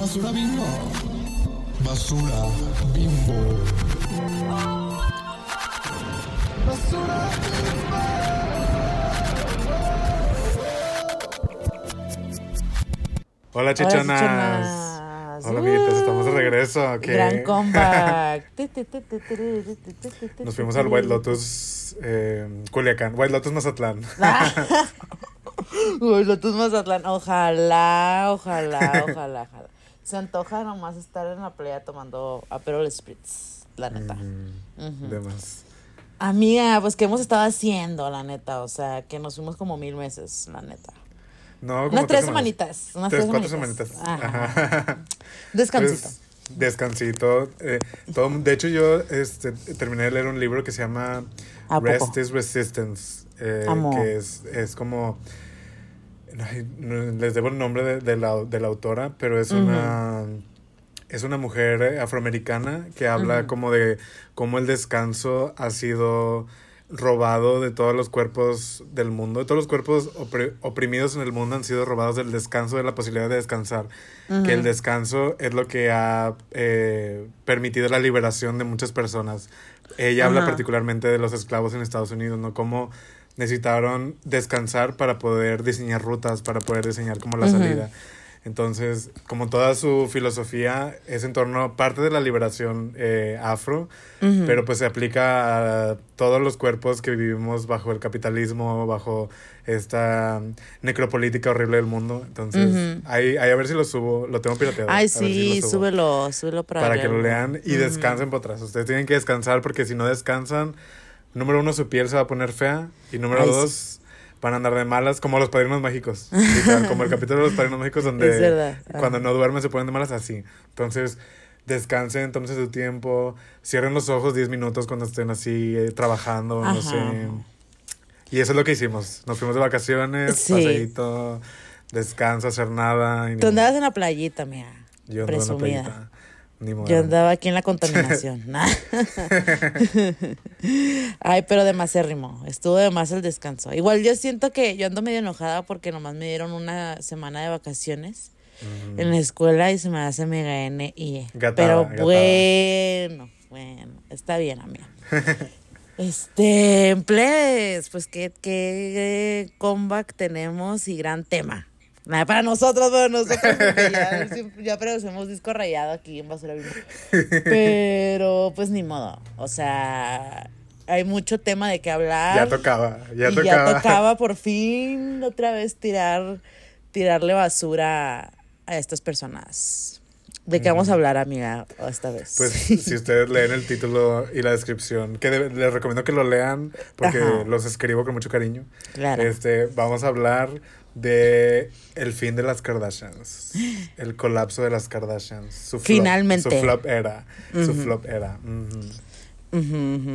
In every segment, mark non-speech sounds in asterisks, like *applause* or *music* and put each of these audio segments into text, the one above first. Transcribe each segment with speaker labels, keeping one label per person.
Speaker 1: Basura bimbo. Basura bimbo. Basura
Speaker 2: Hola, chichonas. Hola, amiguitos, estamos de regreso. ¿qué?
Speaker 3: Gran comeback.
Speaker 2: Nos fuimos al White Lotus eh, Culiacán, White Lotus Mazatlán. *laughs*
Speaker 3: Uy, Lotus Mazatlán. Ojalá, ojalá, ojalá, ojalá. Se antoja nomás estar en la playa tomando Aperol Spritz, la neta.
Speaker 2: Mm, De más.
Speaker 3: Amiga, pues, ¿qué hemos estado haciendo, la neta? O sea, que nos fuimos como mil meses, la neta.
Speaker 2: No, como
Speaker 3: Unas tres semanitas. Unas
Speaker 2: Tres,
Speaker 3: tres,
Speaker 2: cuatro
Speaker 3: semanitas.
Speaker 2: semanitas.
Speaker 3: Ajá.
Speaker 2: Ajá. *laughs*
Speaker 3: Descansito.
Speaker 2: Pues, descansito. eh, todo, de hecho, yo este, terminé de leer un libro que se llama
Speaker 3: ¿A
Speaker 2: Rest is Resistance. eh, que es, es como. Les debo el nombre de, de la, de la autora, pero es una. Es una mujer eh, afroamericana que habla como de cómo el descanso ha sido robado de todos los cuerpos del mundo. Todos los cuerpos opri- oprimidos en el mundo han sido robados del descanso, de la posibilidad de descansar. Que el descanso es lo que ha eh, permitido la liberación de muchas personas. Ella habla particularmente de los esclavos en Estados Unidos, ¿no? Cómo necesitaron descansar para poder diseñar rutas, para poder diseñar como la
Speaker 3: Ujú.
Speaker 2: salida. Entonces, como toda su filosofía es en torno a parte de la liberación eh, afro,
Speaker 3: Ujú.
Speaker 2: pero pues se aplica a todos los cuerpos que vivimos bajo el capitalismo, bajo esta necropolítica horrible del mundo. Entonces,
Speaker 3: Ujú.
Speaker 2: ahí, ahí a ver si lo subo, lo tengo pirateado.
Speaker 3: Ay,
Speaker 2: si
Speaker 3: sí,
Speaker 2: subo
Speaker 3: súbelo, súbelo para,
Speaker 2: Para que lo lean y
Speaker 3: Ujú.
Speaker 2: descansen por atrás. Ustedes tienen que descansar porque si no descansan, número uno, su piel se va a poner fea y número
Speaker 3: Ay, sí.
Speaker 2: dos... Van a andar de malas como los padrinos mágicos. *laughs* literal, como el capítulo de los padrinos mágicos donde cuando no duermen se ponen de malas así. Entonces, descansen, entonces su tiempo, cierren los ojos 10 minutos cuando estén así eh, trabajando,
Speaker 3: Ajá.
Speaker 2: no sé. Y eso es lo que hicimos. Nos fuimos de vacaciones,
Speaker 3: Sí.
Speaker 2: paseíto, descanso, hacer nada. y
Speaker 3: Tú andabas en la playita, mía.
Speaker 2: Yo andaba en la
Speaker 3: presumida.
Speaker 2: playita, Ni modo.
Speaker 3: Yo andaba aquí en la contaminación. *laughs* *laughs* Ay, pero demasiado Estuvo de más el descanso. Igual yo siento que yo ando medio enojada porque nomás me dieron una semana de vacaciones
Speaker 2: Ujú.
Speaker 3: en la escuela y se me hace mega N y E. Pero
Speaker 2: gatada.
Speaker 3: bueno, bueno, está bien, amiga. *laughs* Este, pues, pues qué, qué comeback tenemos y gran tema. Nada para nosotros, pero nosotros ya, *laughs* ya producimos disco rayado aquí en Basura Bimbo. Pero pues ni modo. O sea, hay mucho tema de qué hablar.
Speaker 2: Ya tocaba, ya
Speaker 3: y
Speaker 2: tocaba.
Speaker 3: ya tocaba por fin otra vez tirar, tirarle basura a estas personas. ¿De qué vamos a hablar, amiga, esta vez?
Speaker 2: Pues si ustedes leen el título y la descripción, que de- les recomiendo que lo lean porque
Speaker 3: Ajá.
Speaker 2: los escribo con mucho cariño.
Speaker 3: claro.
Speaker 2: Este, vamos a hablar de el fin de las Kardashians, *gasps* el colapso de las Kardashians, su flop,
Speaker 3: Finalmente.
Speaker 2: su flop era, su flop era.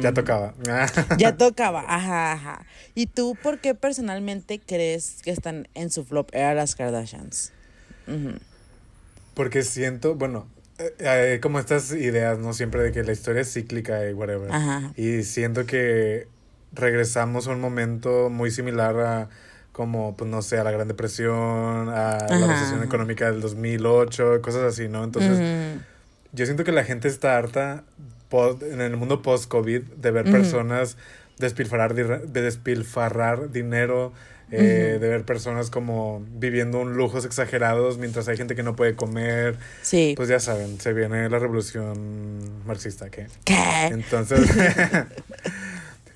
Speaker 2: Ya tocaba. *laughs*
Speaker 3: Ya tocaba, ajá, ajá. ¿Y tú por qué personalmente crees que están en su flop era las Kardashians?
Speaker 2: Porque siento, bueno, eh, eh, como estas ideas, ¿no? Siempre de que la historia es cíclica y whatever.
Speaker 3: Ajá.
Speaker 2: Y siento que regresamos a un momento muy similar a como, pues no sé, a la Gran Depresión, a
Speaker 3: Ajá,
Speaker 2: la recesión económica del 2008, cosas así, ¿no? Entonces,
Speaker 3: Ujú.
Speaker 2: yo siento que la gente está harta en el mundo post-COVID de ver
Speaker 3: Ujú.
Speaker 2: personas despilfarrar, de despilfarrar dinero, eh, de ver personas como viviendo un lujos exagerados mientras hay gente que no puede comer.
Speaker 3: Sí.
Speaker 2: Pues ya saben, se viene la revolución marxista, ¿qué?
Speaker 3: ¿Qué?
Speaker 2: Entonces, *laughs*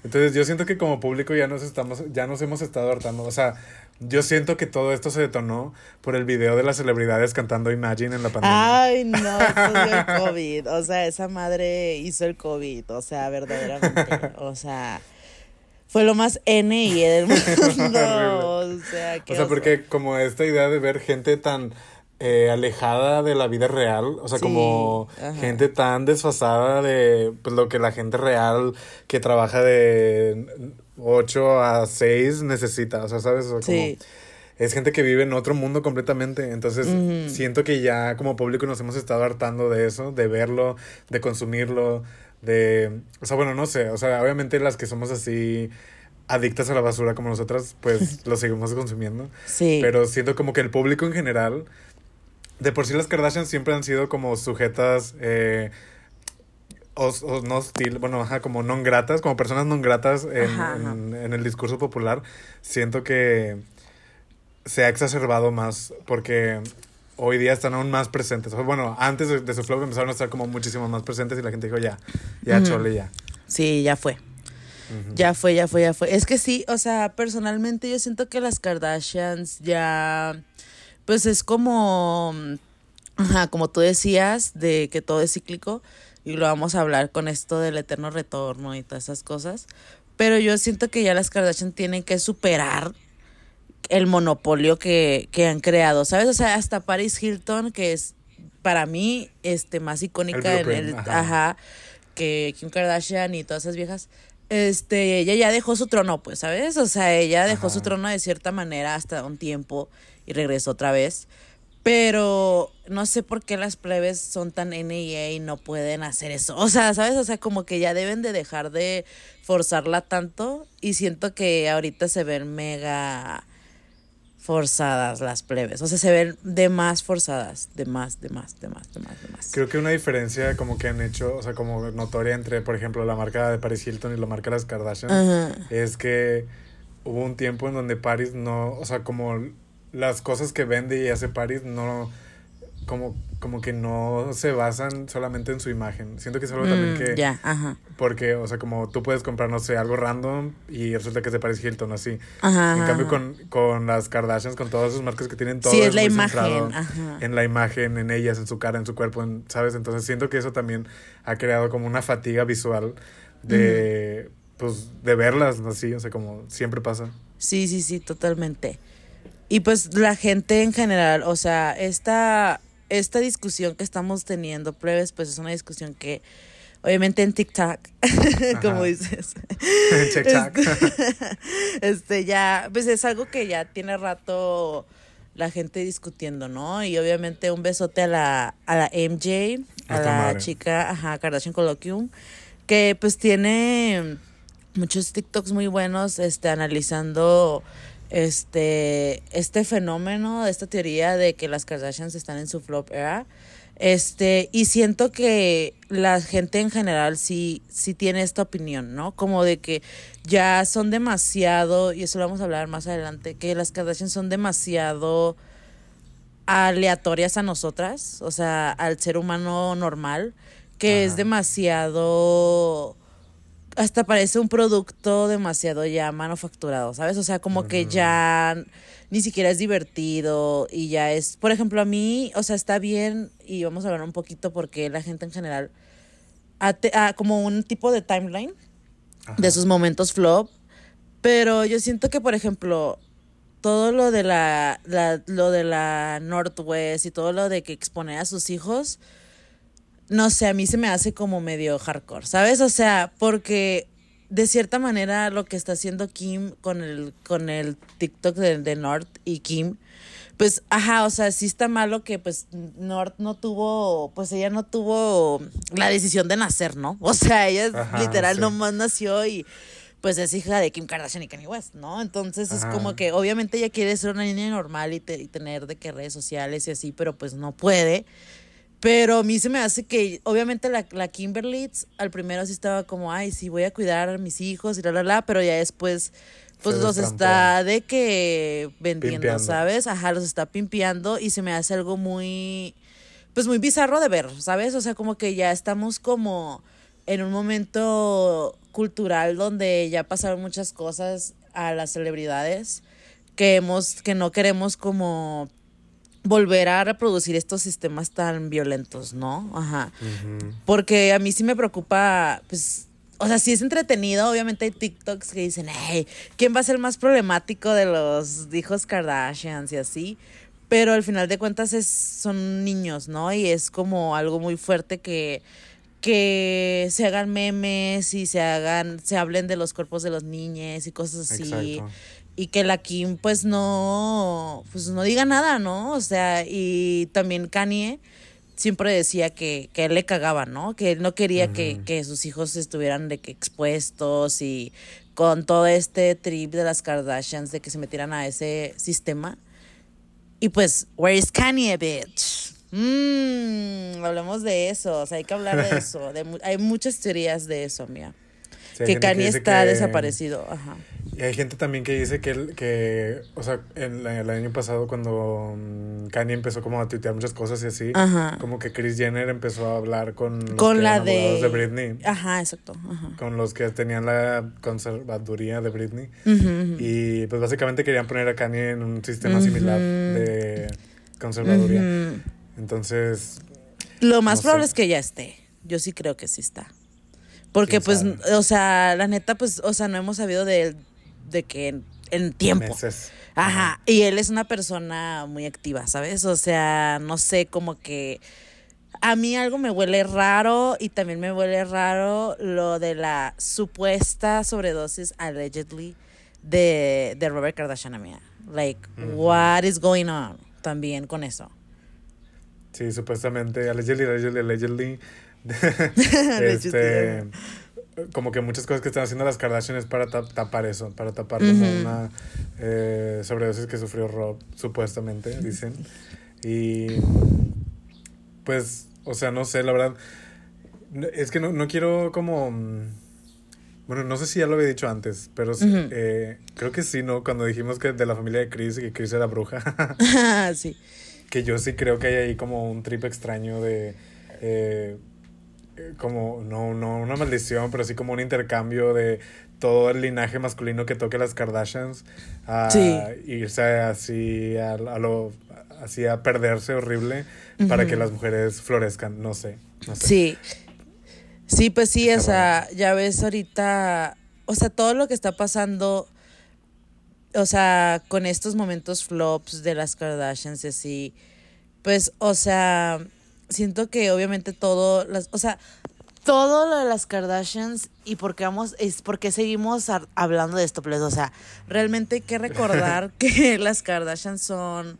Speaker 2: entonces yo siento que como público ya nos estamos, ya nos hemos estado hartando. O sea, yo siento que todo esto se detonó por el video de las celebridades cantando Imagine en la pandemia.
Speaker 3: Ay, no, eso el COVID. O sea, esa madre hizo el COVID. O sea, verdaderamente. *laughs* O sea, fue lo más N y E del *laughs* mundo. o sea, qué
Speaker 2: o sea, porque como esta idea de ver gente tan eh, alejada de la vida real, o sea,
Speaker 3: Sí,
Speaker 2: como
Speaker 3: ajá.
Speaker 2: gente tan desfasada de pues, lo que la gente real que trabaja de 8 a 6 necesita, o sea, ¿sabes? O sea, como-
Speaker 3: Sí.
Speaker 2: es gente que vive en otro mundo completamente. Entonces, siento que ya como público nos hemos estado hartando de eso, de verlo, de consumirlo, de... O sea, bueno, no sé. O sea, obviamente las que somos así adictas a la basura como nosotras, pues *laughs* lo seguimos consumiendo.
Speaker 3: Sí.
Speaker 2: Pero siento como que el público en general de por sí las Kardashian siempre han sido como sujetas, eh, o, o no hostil, bueno, ajá, como non gratas, como personas non gratas en,
Speaker 3: Ajá, ajá.
Speaker 2: en- en el discurso popular. Siento que se ha exacerbado más porque hoy día están aún más presentes. Bueno, antes de, de su flop empezaron a estar como muchísimo más presentes y la gente dijo ya, ya, chole, ya.
Speaker 3: Sí, ya fue. Ya fue, ya fue, ya fue. Es que sí, o sea, personalmente yo siento que las Kardashians ya, pues es como, ajá, como tú decías, de que todo es cíclico y lo vamos a hablar con esto del eterno retorno y todas esas cosas. Pero yo siento que ya las Kardashian tienen que superar el monopolio que, que han creado, ¿sabes? O sea, hasta Paris Hilton, que es para mí este más icónica en
Speaker 2: blueprint,
Speaker 3: el
Speaker 2: ajá.
Speaker 3: ajá, que Kim Kardashian y todas esas viejas. Este, ella ya dejó su trono, pues, ¿sabes? O sea, ella dejó
Speaker 2: Ajá.
Speaker 3: su trono de cierta manera hasta un tiempo y regresó otra vez. Pero no sé por qué las plebes son tan NIA y no pueden hacer eso. O sea, ¿sabes? O sea, como que ya deben de dejar de forzarla tanto. Y siento que ahorita se ven mega forzadas las plebes. O sea, se ven de más forzadas. De más, de más, de más, de más, de más.
Speaker 2: Creo que una diferencia como que han hecho, o sea, como notoria entre, por ejemplo, la marca de Paris Hilton y la marca de las Kardashian,
Speaker 3: Ajá.
Speaker 2: es que hubo un tiempo en donde Paris no, o sea, como las cosas que vende y hace Paris no, como, como que no se basan solamente en su imagen. Siento que es algo también
Speaker 3: Mm,
Speaker 2: que,
Speaker 3: Ya, ajá.
Speaker 2: porque, o sea, como tú puedes comprar, no sé, algo random y resulta que es de Paris Hilton, así.
Speaker 3: Ajá.
Speaker 2: En cambio,
Speaker 3: ajá.
Speaker 2: con, con las Kardashians, con todas sus marcas que tienen todo
Speaker 3: Sí, es la imagen. Ajá.
Speaker 2: en la imagen, en ellas, en su cara, en su cuerpo, en- ¿sabes? Entonces siento que eso también ha creado como una fatiga visual de, pues, de verlas así, o sea, como siempre pasa.
Speaker 3: Sí, sí, sí, totalmente. Y pues la gente en general, o sea, esta, esta discusión que estamos teniendo, plebes, pues es una discusión que obviamente en TikTok, *laughs* como dices, *laughs*
Speaker 2: Check, check. *laughs*
Speaker 3: este ya, pues es algo que ya tiene rato la gente discutiendo, ¿no? Y obviamente un besote a la, a la MJ, a la
Speaker 2: madre.
Speaker 3: chica, ajá, Kardashian Colloquium, que pues tiene muchos TikToks muy buenos, este, analizando este, este fenómeno, esta teoría de que las Kardashians están en su flop era. Este, y siento que la gente en general sí, sí tiene esta opinión, ¿no? Como de que ya son demasiado, y eso lo vamos a hablar más adelante, que las Kardashian son demasiado aleatorias a nosotras, o sea, al ser humano normal, que es demasiado hasta parece un producto demasiado ya manufacturado, ¿sabes? O sea, como que ya ni siquiera es divertido y ya es, por ejemplo, a mí, o sea, está bien y vamos a hablar un poquito porque la gente en general ha te- como un tipo de timeline de sus momentos flop, pero yo siento que, por ejemplo, todo lo de la, la- lo de la Northwest y todo lo de que expone a sus hijos, no sé, a mí se me hace como medio hardcore, ¿sabes? O sea, porque de cierta manera lo que está haciendo Kim con el, con el TikTok de, de North y Kim, pues, ajá, o sea, sí está malo que pues North no tuvo, pues ella no tuvo la decisión de nacer, ¿no? O sea, ella
Speaker 2: Ajá,
Speaker 3: literal
Speaker 2: sí.
Speaker 3: nomás nació y pues es hija de Kim Kardashian y Kanye West, ¿no? Entonces es como que obviamente ella quiere ser una niña normal y, te- y tener de que redes sociales y así, pero pues no puede. Pero a mí se me hace que, obviamente, la, la Kimberly al primero sí estaba como, ay, sí, voy a cuidar a mis hijos y la, la, la, pero ya después, pues
Speaker 2: Se
Speaker 3: los
Speaker 2: destrampó.
Speaker 3: está de que vendiendo,
Speaker 2: Pimpeando.
Speaker 3: ¿sabes? Ajá, los está pimpeando y se me hace algo muy, pues muy bizarro de ver, ¿sabes? O sea, como que ya estamos como en un momento cultural donde ya pasaron muchas cosas a las celebridades que hemos, que no queremos como volver a reproducir estos sistemas tan violentos, ¿no? Ajá. Porque a mí sí me preocupa, pues, o sea, sí es entretenido, obviamente hay TikToks que dicen, hey, ¿quién va a ser más problemático de los hijos Kardashians y así? Pero al final de cuentas es, son niños, ¿no? Y es como algo muy fuerte que, que se hagan memes y se hagan, se hablen de los cuerpos de los niños y cosas así
Speaker 2: Exacto.
Speaker 3: Y que la Kim pues no pues no diga nada, ¿no? O sea, y también Kanye siempre decía que, que él le cagaba, ¿no? Que él no quería que, que sus hijos estuvieran de que expuestos y con todo este trip de las Kardashians de que se metieran a ese sistema. Y pues, where is Kanye, bitch? Mmm, hablemos de eso, o sea, hay que hablar de *laughs* eso. De, hay muchas teorías de eso, mía.
Speaker 2: Sí,
Speaker 3: que Kanye está
Speaker 2: que-
Speaker 3: desaparecido, ajá.
Speaker 2: Y hay gente también que dice que, el- que o sea, el, el año pasado cuando mm, Kanye empezó como a tuitear muchas cosas y así,
Speaker 3: Ajá.
Speaker 2: como que Kris Jenner empezó a hablar con los
Speaker 3: Con
Speaker 2: que
Speaker 3: la
Speaker 2: enamorados
Speaker 3: de...
Speaker 2: de Britney,
Speaker 3: Ajá, exacto. Ajá.
Speaker 2: con los que tenían la conservaduría de Britney.
Speaker 3: Ujú.
Speaker 2: Y pues básicamente querían poner a Kanye en un sistema similar de conservaduría. Entonces,
Speaker 3: Lo más
Speaker 2: No sé.
Speaker 3: probable es que ya esté. Yo sí creo que sí está. Porque,
Speaker 2: ¿Quién
Speaker 3: pues,
Speaker 2: sabe?
Speaker 3: o sea, la neta, pues, o sea, no hemos sabido de él de que en, en tiempo.
Speaker 2: meses.
Speaker 3: Ajá. Y él es una persona muy activa, ¿sabes? O sea, no sé, como que a mí algo me huele raro y también me huele raro lo de la supuesta sobredosis, allegedly, de, de Robert Kardashian, amiga. Like, what is going on también con eso?
Speaker 2: Sí, supuestamente, allegedly, allegedly, allegedly. *laughs* Este, como que muchas cosas que están haciendo las Kardashian es para ta- tapar eso, para tapar como
Speaker 3: Ujú.
Speaker 2: una eh, sobredosis que sufrió Rob, supuestamente, dicen. Y pues, o sea, no sé, la verdad, es que no, no quiero como... mm, Bueno, no sé si ya lo había dicho antes, pero sí,
Speaker 3: Ujú.
Speaker 2: eh, creo que sí, ¿no? Cuando dijimos que de la familia de Chris y que Chris era bruja. *laughs*
Speaker 3: sí.
Speaker 2: que yo sí creo que hay ahí como un trip extraño de eh, como no no una maldición pero sí como un intercambio de todo el linaje masculino que toque las Kardashians a
Speaker 3: Sí.
Speaker 2: irse así a, a lo así a perderse horrible para que las mujeres florezcan no sé no sé
Speaker 3: Sí. Sí, pues sí,
Speaker 2: Está
Speaker 3: o sea, ya ves ahorita, o sea, todo lo que está pasando, o sea, con estos momentos flops de las Kardashians y así, pues, o sea, siento que obviamente todo, las, o sea, todo lo de las Kardashians y por qué vamos, es porque seguimos hablando de esto, pues, o sea, realmente hay que recordar *laughs* que las Kardashians son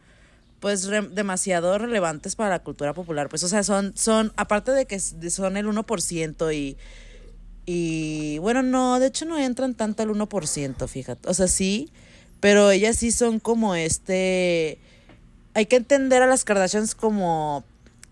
Speaker 3: pues re- demasiado relevantes para la cultura popular. Pues, o sea, son, son, aparte de que son el 1% y, y, bueno, no, de hecho no entran tanto al 1%, fíjate. O sea, sí, pero ellas sí son como este, hay que entender a las Kardashians como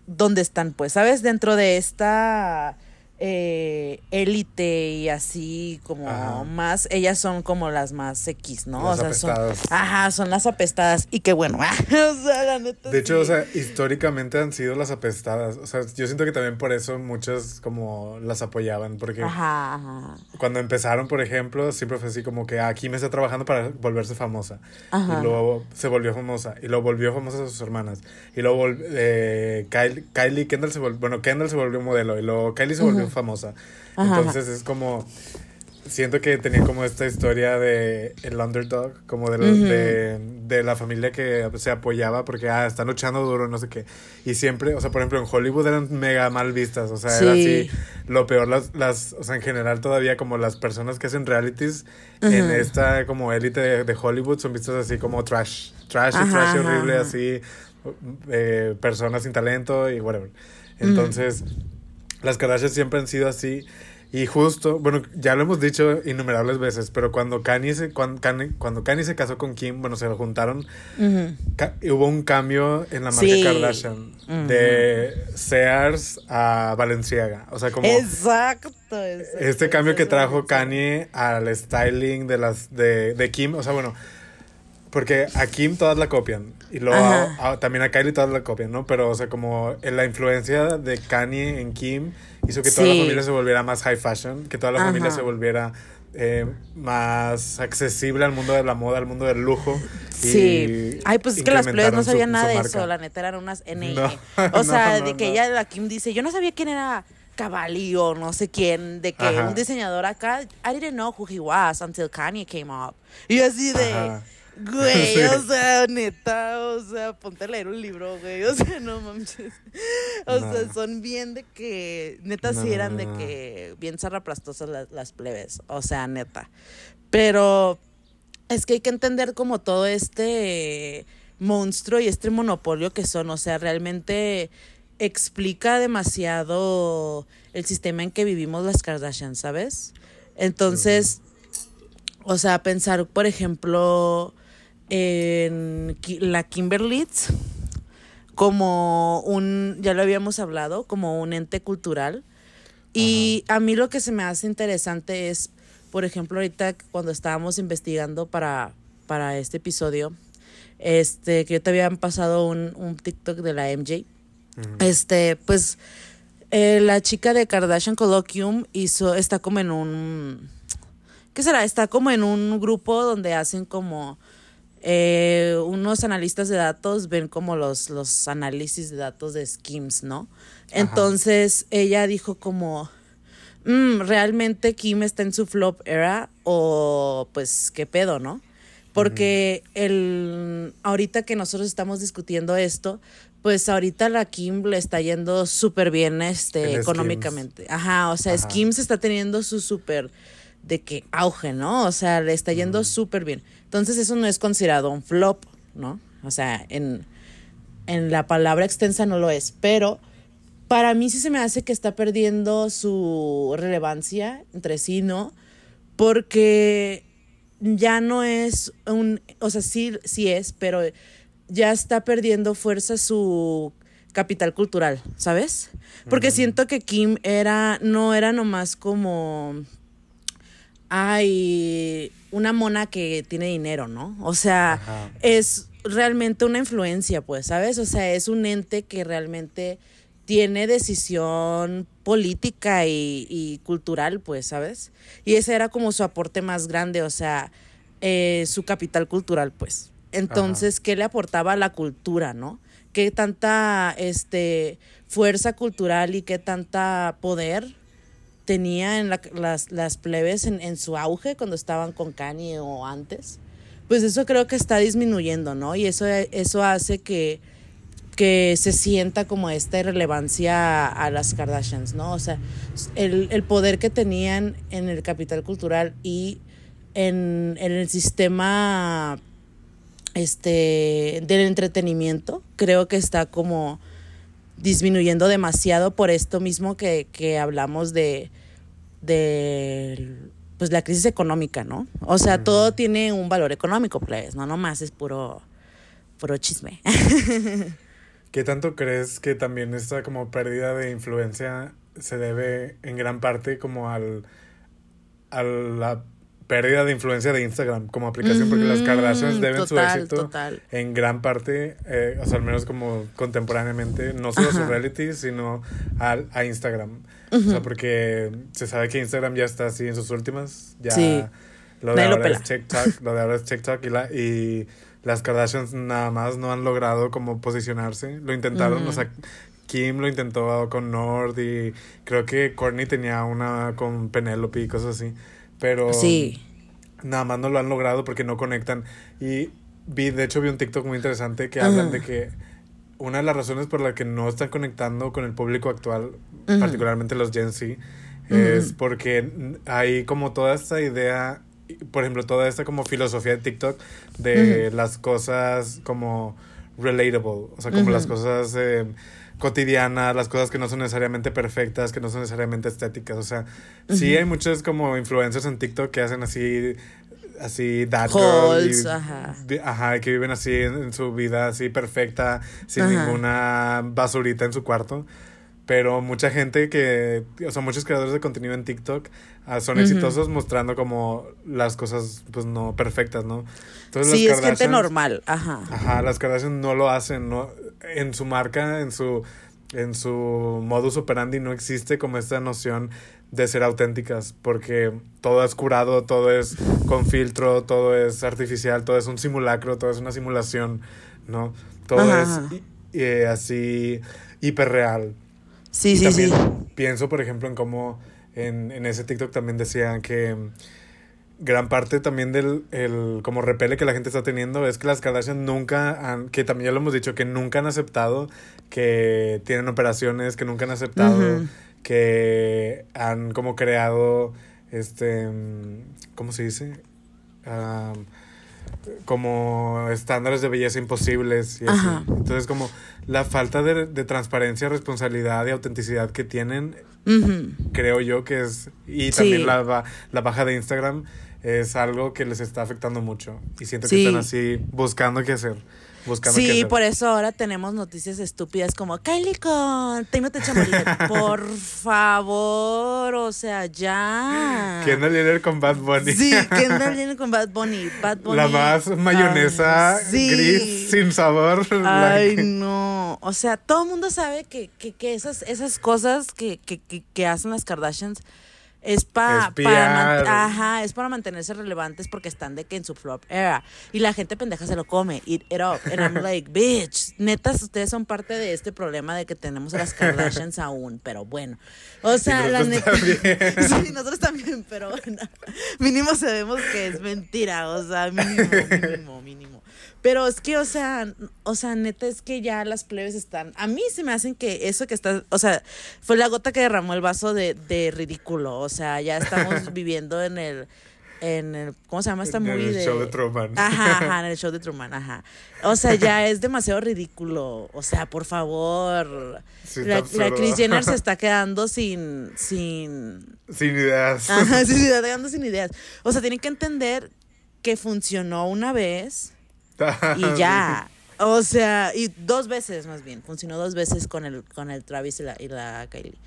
Speaker 3: dónde están, pues, ¿sabes? Dentro de esta eh, élite y así como
Speaker 2: Ajá.
Speaker 3: más, ellas son como las más X, ¿no?
Speaker 2: Las
Speaker 3: o sea, son, ajá, son las apestadas y qué bueno, *laughs* o sea, la neta.
Speaker 2: De hecho,
Speaker 3: sí.
Speaker 2: o sea, históricamente han sido las apestadas. O sea, yo siento que también por eso muchas como las apoyaban. Porque
Speaker 3: Ajá, ajá.
Speaker 2: cuando empezaron, por ejemplo, siempre fue así como que "Ah, aquí me está trabajando para volverse famosa.
Speaker 3: Ajá.
Speaker 2: Y luego se volvió famosa. Y luego volvió famosa a sus hermanas. Y luego eh, Kylie, Kylie Kendall se volvió, bueno, Kendall se volvió modelo. Y luego Kylie se volvió famosa.
Speaker 3: Ajá,
Speaker 2: Entonces es como, siento que tenía como esta historia de el underdog, como de, la-
Speaker 3: Ujú.
Speaker 2: de, de la familia que se apoyaba porque, ah, están luchando duro, no sé qué. Y siempre, o sea, por ejemplo, en Hollywood eran mega mal vistas, o sea, era
Speaker 3: Sí.
Speaker 2: así, lo peor, las, las, o sea, en general todavía como las personas que hacen realities en
Speaker 3: Ujú.
Speaker 2: esta como élite de, de Hollywood son vistas así como trash, trash y
Speaker 3: Ajá,
Speaker 2: trash
Speaker 3: ajá,
Speaker 2: horrible,
Speaker 3: ajá.
Speaker 2: así, eh, personas sin talento y whatever. Entonces... Las Kardashian siempre han sido así. Y justo, bueno, ya lo hemos dicho innumerables veces, pero cuando Kanye se, cuando Kanye, cuando Kanye se casó con Kim, bueno, se juntaron,
Speaker 3: Ujú.
Speaker 2: ca- hubo un cambio en la marca
Speaker 3: Sí.
Speaker 2: Kardashian. De Sears a Balenciaga. O sea, como
Speaker 3: Exacto, exacto,
Speaker 2: este cambio que trajo. Kanye al styling de las de, de Kim, o sea, bueno, porque a Kim todas la copian y luego a-
Speaker 3: Ajá.
Speaker 2: a- también a Kylie todas la copian, ¿no? Pero o sea, como la influencia de Kanye en Kim hizo que toda
Speaker 3: Sí.
Speaker 2: la familia se volviera más high fashion, que toda la familia
Speaker 3: Ajá.
Speaker 2: se volviera eh, más accesible al mundo de la moda, al mundo del lujo.
Speaker 3: Sí. Ay, pues es que las plebes no sabían nada de eso. La neta eran unas NI.
Speaker 2: No, *laughs*
Speaker 3: o sea,
Speaker 2: no,
Speaker 3: de que ella, la Kim dice, yo no sabía quién era Cavalli o no sé quién, de que
Speaker 2: Ajá.
Speaker 3: un diseñador acá, I didn't know who he was until Kanye came up. Y así de,
Speaker 2: Ajá.
Speaker 3: Güey, *laughs*
Speaker 2: Sí.
Speaker 3: o sea, neta, o sea, ponte a leer un libro, güey, o sea, no mames. O sea, son bien de que, neta, sí
Speaker 2: No.
Speaker 3: eran de que bien zarraplastosas las, las plebes, o sea, neta. Pero es que hay que entender como todo este monstruo y este monopolio que son, o sea, realmente explica demasiado el sistema en que vivimos las Kardashian, ¿sabes? Entonces, o sea, pensar, por ejemplo, en la Kimberly como un, ya lo habíamos hablado, como un ente cultural. Y a mí lo que se me hace interesante es, por ejemplo, ahorita cuando estábamos investigando para, para este episodio, este, que yo te habían pasado un, un TikTok de la MJ. Este, pues eh, la chica de Kardashian Colloquium hizo, está como en un, ¿qué será? Está como en un grupo donde hacen como eh, unos analistas de datos ven como los, los análisis de datos de Skims, ¿no? Entonces ella dijo como, "Mm, ¿realmente Kim está en su flop era? O pues, ¿qué pedo, no? Porque el, ahorita que nosotros estamos discutiendo esto, pues ahorita la Kim le está yendo súper bien este, económicamente. Ajá, o sea. Skims está teniendo su súper de que auge, ¿no? O sea, le está yendo súper bien. Entonces eso no es considerado un flop, ¿no? O sea, en, en la palabra extensa no lo es, pero para mí sí se me hace que está perdiendo su relevancia entre sí, ¿no? Porque ya no es un, o sea, sí, sí es, pero ya está perdiendo fuerza su capital cultural, ¿sabes? Porque siento que Kim era, no era nomás como, ay, una mona que tiene dinero, ¿no? O sea,
Speaker 2: Ajá.
Speaker 3: es realmente una influencia, pues, ¿sabes? O sea, es un ente que realmente tiene decisión política y, y cultural, pues, ¿sabes? Y ese era como su aporte más grande, o sea, eh, su capital cultural, pues. Entonces, ¿qué le aportaba a la cultura, no? ¿Qué tanta este, fuerza cultural y qué tanta poder tenía en la- las, plebes en, en su auge cuando estaban con Kanye o antes? Pues eso creo que está disminuyendo, ¿no? Y eso, eso hace que, que se sienta como esta irrelevancia a, a las Kardashians, ¿no? O sea, el, el poder que tenían en el capital cultural y en, en el sistema este del entretenimiento, creo que está como disminuyendo demasiado por esto mismo que, que hablamos de, de pues la crisis económica, ¿no? O sea, todo tiene un valor económico, pues, no nomás es puro, puro chisme. *laughs*
Speaker 2: ¿Qué tanto crees que también esta como pérdida de influencia se debe en gran parte como al a la pérdida de influencia de Instagram como aplicación? Porque las Kardashians deben
Speaker 3: total,
Speaker 2: su éxito
Speaker 3: total.
Speaker 2: en gran parte, eh, o sea, al menos como contemporáneamente, no solo a su reality, sino al- a, Instagram. O sea, porque se sabe que Instagram ya está así en sus últimas, ya
Speaker 3: Sí.
Speaker 2: lo de
Speaker 3: Nadie lo
Speaker 2: ahora es. TikTok, *laughs* lo de ahora es TikTok y, la, y las Kardashians nada más no han logrado como posicionarse. Lo intentaron,
Speaker 3: Ujú.
Speaker 2: o sea, Kim lo intentó con Nord y creo que Courtney tenía una con Penelope y cosas así. Pero
Speaker 3: Sí.
Speaker 2: nada más no lo han logrado porque no conectan. Y vi, de hecho vi un TikTok muy interesante que hablan
Speaker 3: Ajá.
Speaker 2: de que una de las razones por la que no están conectando con el público actual, particularmente los Gen Z, es porque hay como toda esta idea, por ejemplo, toda esta como filosofía de TikTok de las cosas como relatable, o sea, como las cosas eh, cotidianas, las cosas que no son necesariamente perfectas, que no son necesariamente estéticas, o sea, sí hay muchos como influencers en TikTok que hacen así así that girl
Speaker 3: Hauls,
Speaker 2: y-
Speaker 3: ajá.
Speaker 2: ajá, que viven así en, en su vida así perfecta, sin
Speaker 3: Ajá.
Speaker 2: ninguna basurita en su cuarto. Pero mucha gente que, o sea, muchos creadores de contenido en TikTok ah, son
Speaker 3: Ujú.
Speaker 2: exitosos mostrando como las cosas, pues no perfectas, ¿no? Entonces,
Speaker 3: Sí,
Speaker 2: las
Speaker 3: es gente normal, ajá.
Speaker 2: Ajá, las Kardashian no lo hacen, no en su marca, en su en su modus operandi no existe como esta noción de ser auténticas, porque todo es curado, todo es con filtro, todo es artificial, todo es un simulacro, todo es una simulación, ¿no? Todo
Speaker 3: Ajá.
Speaker 2: es eh, así hiperreal.
Speaker 3: Sí,
Speaker 2: Y
Speaker 3: sí, sí.
Speaker 2: también pienso, por ejemplo, en cómo en, en ese TikTok también decían que gran parte también del el, como repele que la gente está teniendo es que las Kardashian nunca han, que también ya lo hemos dicho, que nunca han aceptado que tienen operaciones, que nunca han aceptado. Que han como creado, este, mm, ¿cómo se dice? Ah, como estándares de belleza imposibles y así. Entonces como la falta de, de transparencia, responsabilidad y autenticidad que tienen, creo yo que es, y
Speaker 3: Sí.
Speaker 2: también la, ba- la baja de Instagram es algo que les está afectando mucho y siento que
Speaker 3: Sí.
Speaker 2: están así buscando qué hacer. Buscando
Speaker 3: Sí, por eso ahora tenemos noticias estúpidas como Kylie con Chalamet. *laughs* Por favor, o sea, ya.
Speaker 2: Kendall Jenner con Bad Bunny.
Speaker 3: Sí, Kendall *laughs* Jenner con Bad Bunny. Bad Bunny.
Speaker 2: La más mayonesa,
Speaker 3: sí.
Speaker 2: gris, sin sabor.
Speaker 3: Ay, no. O sea, todo el mundo sabe que, que, que esas, esas cosas que, que, que hacen las Kardashians es pa- para ajá, es para mantenerse relevantes porque están de que en su flop era. Y la gente pendeja se lo come. Eat it up. And I'm *laughs* like, bitch, netas, ustedes son parte de este problema de que tenemos a las Kardashians aún. Pero bueno. O sea, la neta. *laughs* sí, nosotros también, pero bueno, mínimo sabemos que es mentira. O sea, mínimo, mínimo, mínimo. Pero es que, o sea, o sea, neta es que ya las plebes están. A mí se me hacen que eso que está, o sea, fue la gota que derramó el vaso de, de ridículo. O sea, ya estamos *laughs* viviendo en el, en el, ¿cómo se llama esta
Speaker 2: En
Speaker 3: movie
Speaker 2: el
Speaker 3: de?
Speaker 2: show de Truman.
Speaker 3: Ajá, ajá, en el *laughs* show de Truman, ajá. O sea, ya es demasiado ridículo. O sea, por favor.
Speaker 2: Sí,
Speaker 3: la, la. Kris Jenner se está *laughs* quedando sin, sin,
Speaker 2: Sin ideas.
Speaker 3: Ajá, sí, está quedando sin ideas. O sea, tienen que entender que funcionó una vez y *laughs* ya. O sea, y dos veces más bien. Funcionó dos veces con el, con el Travis y la, y la Kylie.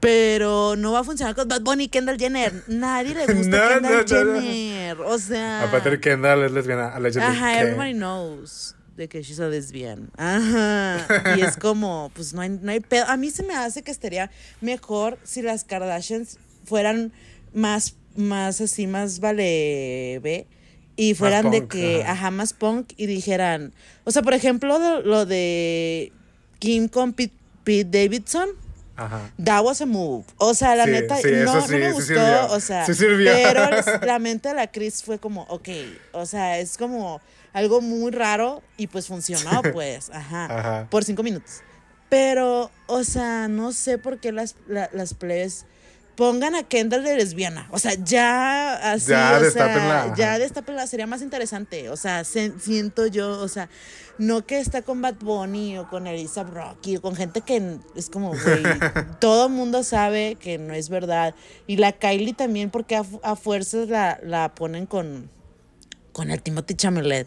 Speaker 3: Pero no va a funcionar con Bad Bunny y Kendall Jenner. Nadie le gusta *laughs*
Speaker 2: No,
Speaker 3: Kendall
Speaker 2: no, no, no.
Speaker 3: Jenner. O sea.
Speaker 2: Aparte Kendall es lesbiana.
Speaker 3: Ajá, everybody knows de que she's a lesbian. Ajá. Y es como, pues no hay, no hay pedo. A mí se me hace que estaría mejor si las Kardashians fueran más, más así, más vale ve. Y fueran de que,
Speaker 2: ajá.
Speaker 3: ajá. más punk y dijeran, o sea, por ejemplo, lo, lo de Kim con Pete, Pete Davidson.
Speaker 2: Ajá.
Speaker 3: That was a move. O sea, la
Speaker 2: Sí,
Speaker 3: neta,
Speaker 2: sí,
Speaker 3: no,
Speaker 2: sí,
Speaker 3: no me gustó. O sea, pero *laughs* la mente de la Chris fue como, ok. O sea, es como algo muy raro y pues funcionó, pues. Ajá.
Speaker 2: Ajá.
Speaker 3: Por cinco minutos. Pero, o sea, no sé por qué las, la- las plebes pongan a Kendall de lesbiana. O sea, ya así,
Speaker 2: Ya,
Speaker 3: o sea,
Speaker 2: destápenla, ajá.
Speaker 3: ya destápenla, sería más interesante. O sea, se- siento yo, o sea, no que está con Bad Bunny o con Elisa Rocky o con gente que es como, güey, *laughs* todo el mundo sabe que no es verdad. Y la Kylie también, porque a, fu- a fuerzas la, la ponen con, con el Timothy Chamelet.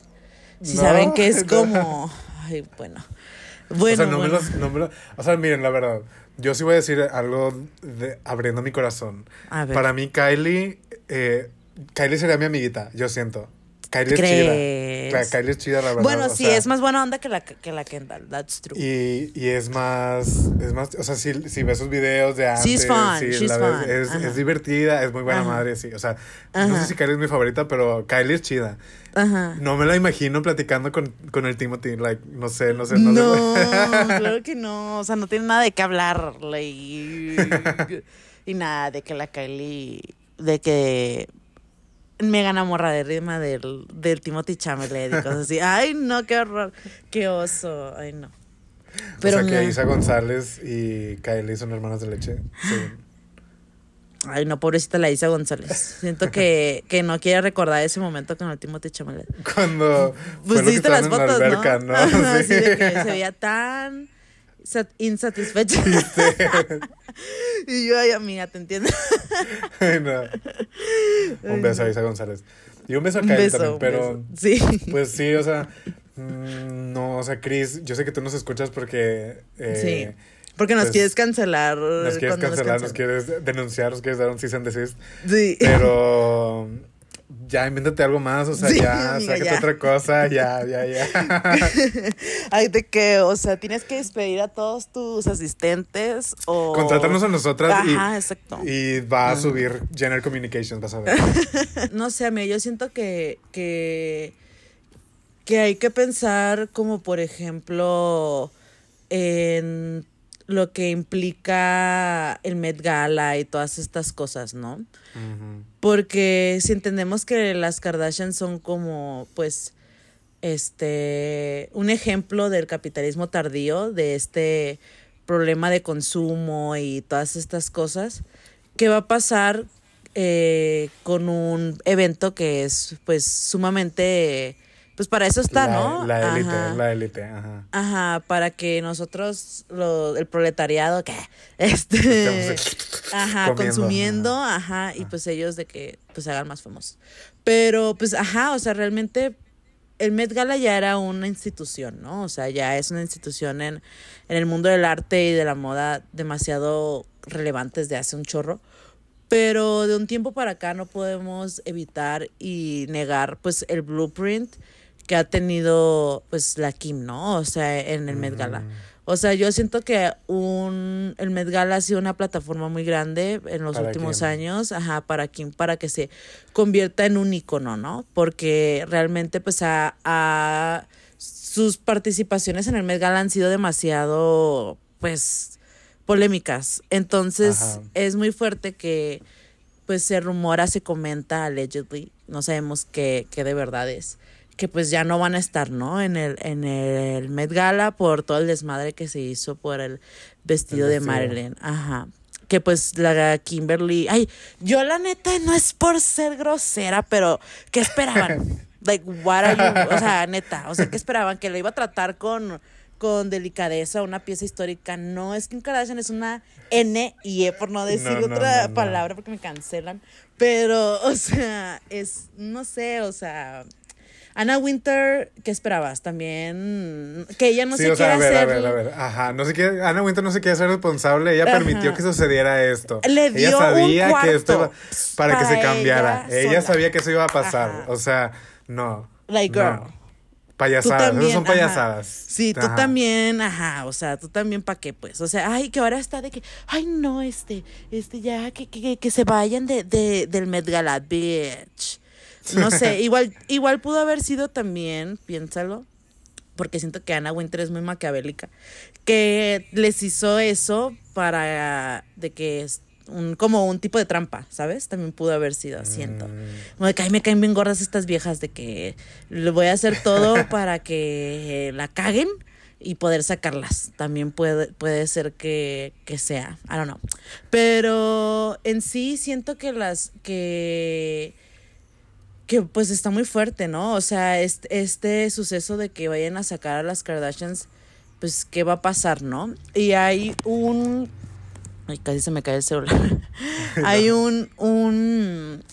Speaker 3: Si
Speaker 2: No,
Speaker 3: saben que es *laughs* como, ay, bueno. Bueno,
Speaker 2: o sea, no
Speaker 3: bueno.
Speaker 2: me los, no me lo- o sea, miren, la verdad, yo sí voy a decir algo de, abriendo mi corazón.
Speaker 3: A ver.
Speaker 2: Para mí, Kylie, eh, Kylie sería mi amiguita, yo siento. Kylie es chida. Cla- Kylie es chida, la verdad.
Speaker 3: Bueno, sí,
Speaker 2: sea,
Speaker 3: es más buena onda que la, que la Kendall, that's true.
Speaker 2: Y, y es más, es más, o sea, si, si ves sus videos de antes,
Speaker 3: She's fun,
Speaker 2: sí,
Speaker 3: she's
Speaker 2: la ves,
Speaker 3: fun,
Speaker 2: es, es divertida, es muy buena
Speaker 3: Ajá.
Speaker 2: madre, sí, o sea, no sé si Kylie es mi favorita, pero Kylie es chida.
Speaker 3: Ajá.
Speaker 2: No me la imagino platicando con, con el Timothy, like, no sé, no sé, no,
Speaker 3: No,
Speaker 2: sé. *laughs*
Speaker 3: claro *laughs* que no. O sea, no tiene nada de qué hablarle. Y, *laughs* y nada, de que la Kylie. De que. Mega enamoradísima del, del Timothy Chamelet y cosas así. Ay, no, qué horror. Qué oso. Ay, no. Pero
Speaker 2: o sea, que
Speaker 3: no.
Speaker 2: Isa González y Kylie son hermanas de leche. Sí.
Speaker 3: Ay, no, pobrecita la Isa González. Siento que, *laughs* que no quiere recordar ese momento con el Timothy Chamelet.
Speaker 2: Cuando
Speaker 3: viste las fotos,
Speaker 2: en la alberca,
Speaker 3: ¿no? *laughs*
Speaker 2: Sí.
Speaker 3: De que se veía tan insatisfecha. *laughs* y yo, ay, amiga, te entiendo.
Speaker 2: Ay, no. Un beso a Isa González. Y un beso a
Speaker 3: beso,
Speaker 2: también, pero...
Speaker 3: Sí.
Speaker 2: Pues sí, o sea, mm, no, o sea, Chris, yo sé que tú nos escuchas porque eh,
Speaker 3: sí. Porque nos
Speaker 2: pues,
Speaker 3: quieres cancelar.
Speaker 2: nos quieres cancelar, nos quieres denunciar, nos quieres dar un cease and desist,
Speaker 3: Sí.
Speaker 2: pero ya invéntate algo más, o sea,
Speaker 3: Sí,
Speaker 2: ya,
Speaker 3: amiga,
Speaker 2: sácate
Speaker 3: ya.
Speaker 2: otra cosa, ya, ya, ya. *laughs*
Speaker 3: Ay, de que, o sea, tienes que despedir a todos tus asistentes o.
Speaker 2: Contrátanos a nosotras
Speaker 3: Ajá, exacto.
Speaker 2: y, y va a subir General Communications, vas a ver. *laughs*
Speaker 3: No sé, amiga, yo siento que, que, que hay que pensar como, por ejemplo, en lo que implica el Met Gala y todas estas cosas, ¿no? Porque si entendemos que las Kardashian son como, pues, este, un ejemplo del capitalismo tardío, de este problema de consumo y todas estas cosas, ¿qué va a pasar eh, con un evento que es, pues, sumamente, pues, para eso está,
Speaker 2: la,
Speaker 3: ¿no?
Speaker 2: La élite,
Speaker 3: Ajá.
Speaker 2: la élite, ajá.
Speaker 3: Ajá, para que nosotros, lo, el proletariado, ¿qué? *laughs* Este, *laughs* ajá,
Speaker 2: comiendo,
Speaker 3: consumiendo, ajá, y pues ellos de que pues se hagan más famosos. Pero pues, ajá, o sea, realmente el Met Gala ya era una institución, ¿no? O sea, ya es una institución en, en el mundo del arte y de la moda demasiado relevante desde hace un chorro. Pero de un tiempo para acá no podemos evitar y negar pues el blueprint que ha tenido pues la Kim, ¿no? O sea, en el Met Gala. O sea, yo siento que un, el Met Gala ha sido una plataforma muy grande en los últimos
Speaker 2: Kim.
Speaker 3: años, ajá, para Kim, para que se convierta en un icono, ¿no? Porque realmente, pues, a, a- sus participaciones en el Met Gala han sido demasiado, pues, polémicas. Entonces,
Speaker 2: Ajá.
Speaker 3: es muy fuerte que, pues, se rumora, se comenta, allegedly, no sabemos qué, qué de verdad es que pues ya no van a estar, ¿no? En el, en el Met Gala por todo el desmadre que se hizo por el vestido,
Speaker 2: El
Speaker 3: de. Marilyn. Ajá. Que pues la Kimberly. Ay, yo la neta no es por ser grosera, pero ¿qué esperaban? *laughs* like, what are you? O sea, neta, o sea, ¿qué esperaban? Que la iba a tratar con, con delicadeza, una pieza histórica. No, es Kim Kardashian es una N y E, por no decir
Speaker 2: No, no,
Speaker 3: otra
Speaker 2: no.
Speaker 3: palabra porque me cancelan. Pero, o sea, es, no sé, o sea. Ana Winter, ¿qué esperabas? También que ella no
Speaker 2: sí,
Speaker 3: se
Speaker 2: o sea, a
Speaker 3: quiere
Speaker 2: ver, a
Speaker 3: hacer.
Speaker 2: ver, a ver. Ajá, no se quiere, Ana Winter no se quiere ser responsable. Ella
Speaker 3: Ajá.
Speaker 2: permitió que sucediera esto.
Speaker 3: Le
Speaker 2: ella
Speaker 3: dio
Speaker 2: sabía
Speaker 3: un
Speaker 2: que esto iba,
Speaker 3: cuarto
Speaker 2: para, que se
Speaker 3: para
Speaker 2: cambiara.
Speaker 3: ella
Speaker 2: Ella, sabía que eso iba a pasar.
Speaker 3: Ajá.
Speaker 2: O sea, no.
Speaker 3: Like,
Speaker 2: no.
Speaker 3: girl.
Speaker 2: Payasadas,
Speaker 3: también,
Speaker 2: son
Speaker 3: ajá.
Speaker 2: payasadas.
Speaker 3: Sí, tú
Speaker 2: Ajá.
Speaker 3: también, ajá, o sea, tú también para qué, pues, o sea, ay, que ahora está de que, ay, no, este, este, ya, que, que, que se vayan de, de, del Met Gala, bitch. *laughs* No sé, *laughs* igual, igual pudo haber sido también, piénsalo, porque siento que Ana Winter es muy maquiavélica, que les hizo eso para, de que es un, como un tipo de trampa, ¿sabes? También pudo haber sido, siento.
Speaker 2: Mm.
Speaker 3: Como de que ay, me caen bien gordas estas viejas de que le voy a hacer todo *laughs* para que la caguen y poder sacarlas. También puede, puede ser que, que sea. I don't know. Pero en sí siento que las que que pues está muy fuerte, ¿no? O sea, este, este suceso de que vayan a sacar a las Kardashians, pues, ¿qué va a pasar, no? Y hay un... Ay, casi se me cae el celular. *laughs* hay un, un,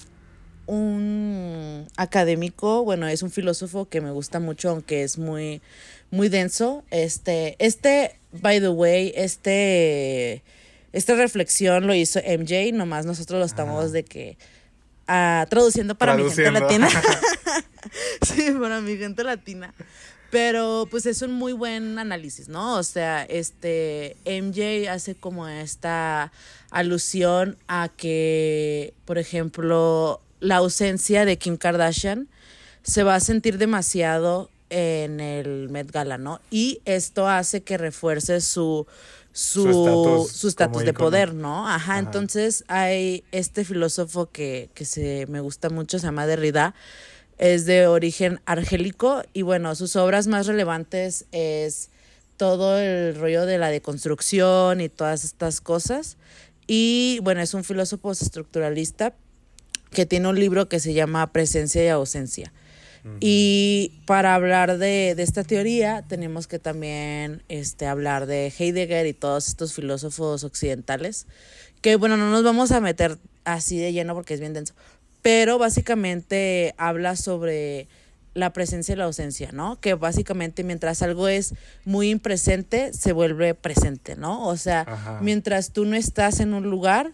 Speaker 3: un académico, bueno, es un filósofo que me gusta mucho, aunque es muy, muy denso. Este, este, by the way, este, esta reflexión lo hizo MJ, nomás nosotros lo estamos de que traduciendo para mi gente latina. *laughs* *laughs* sí, para mi gente latina. Pero pues es un muy buen análisis, ¿no? O sea, este MJ hace como esta alusión a que, por ejemplo, la ausencia de Kim Kardashian se va a sentir demasiado en el Met Gala, ¿no? Y esto hace que refuerce su
Speaker 2: Su
Speaker 3: su
Speaker 2: estatus
Speaker 3: de poder, ¿no? Ajá,
Speaker 2: Ajá.
Speaker 3: entonces hay este filósofo que, que se me gusta mucho, se llama Derrida, es de origen argélico y bueno, sus obras más relevantes es todo el rollo de la deconstrucción y todas estas cosas. Y bueno, es un filósofo estructuralista que tiene un libro que se llama Presencia y Ausencia. Y para hablar de, de esta teoría tenemos que también este, hablar de Heidegger y todos estos filósofos occidentales, que bueno, no nos vamos a meter así de lleno porque es bien denso, pero básicamente habla sobre la presencia y la ausencia, ¿no? Que básicamente mientras algo es muy impresente, se vuelve presente, ¿no? O sea,
Speaker 2: Ajá.
Speaker 3: mientras tú no estás en un lugar,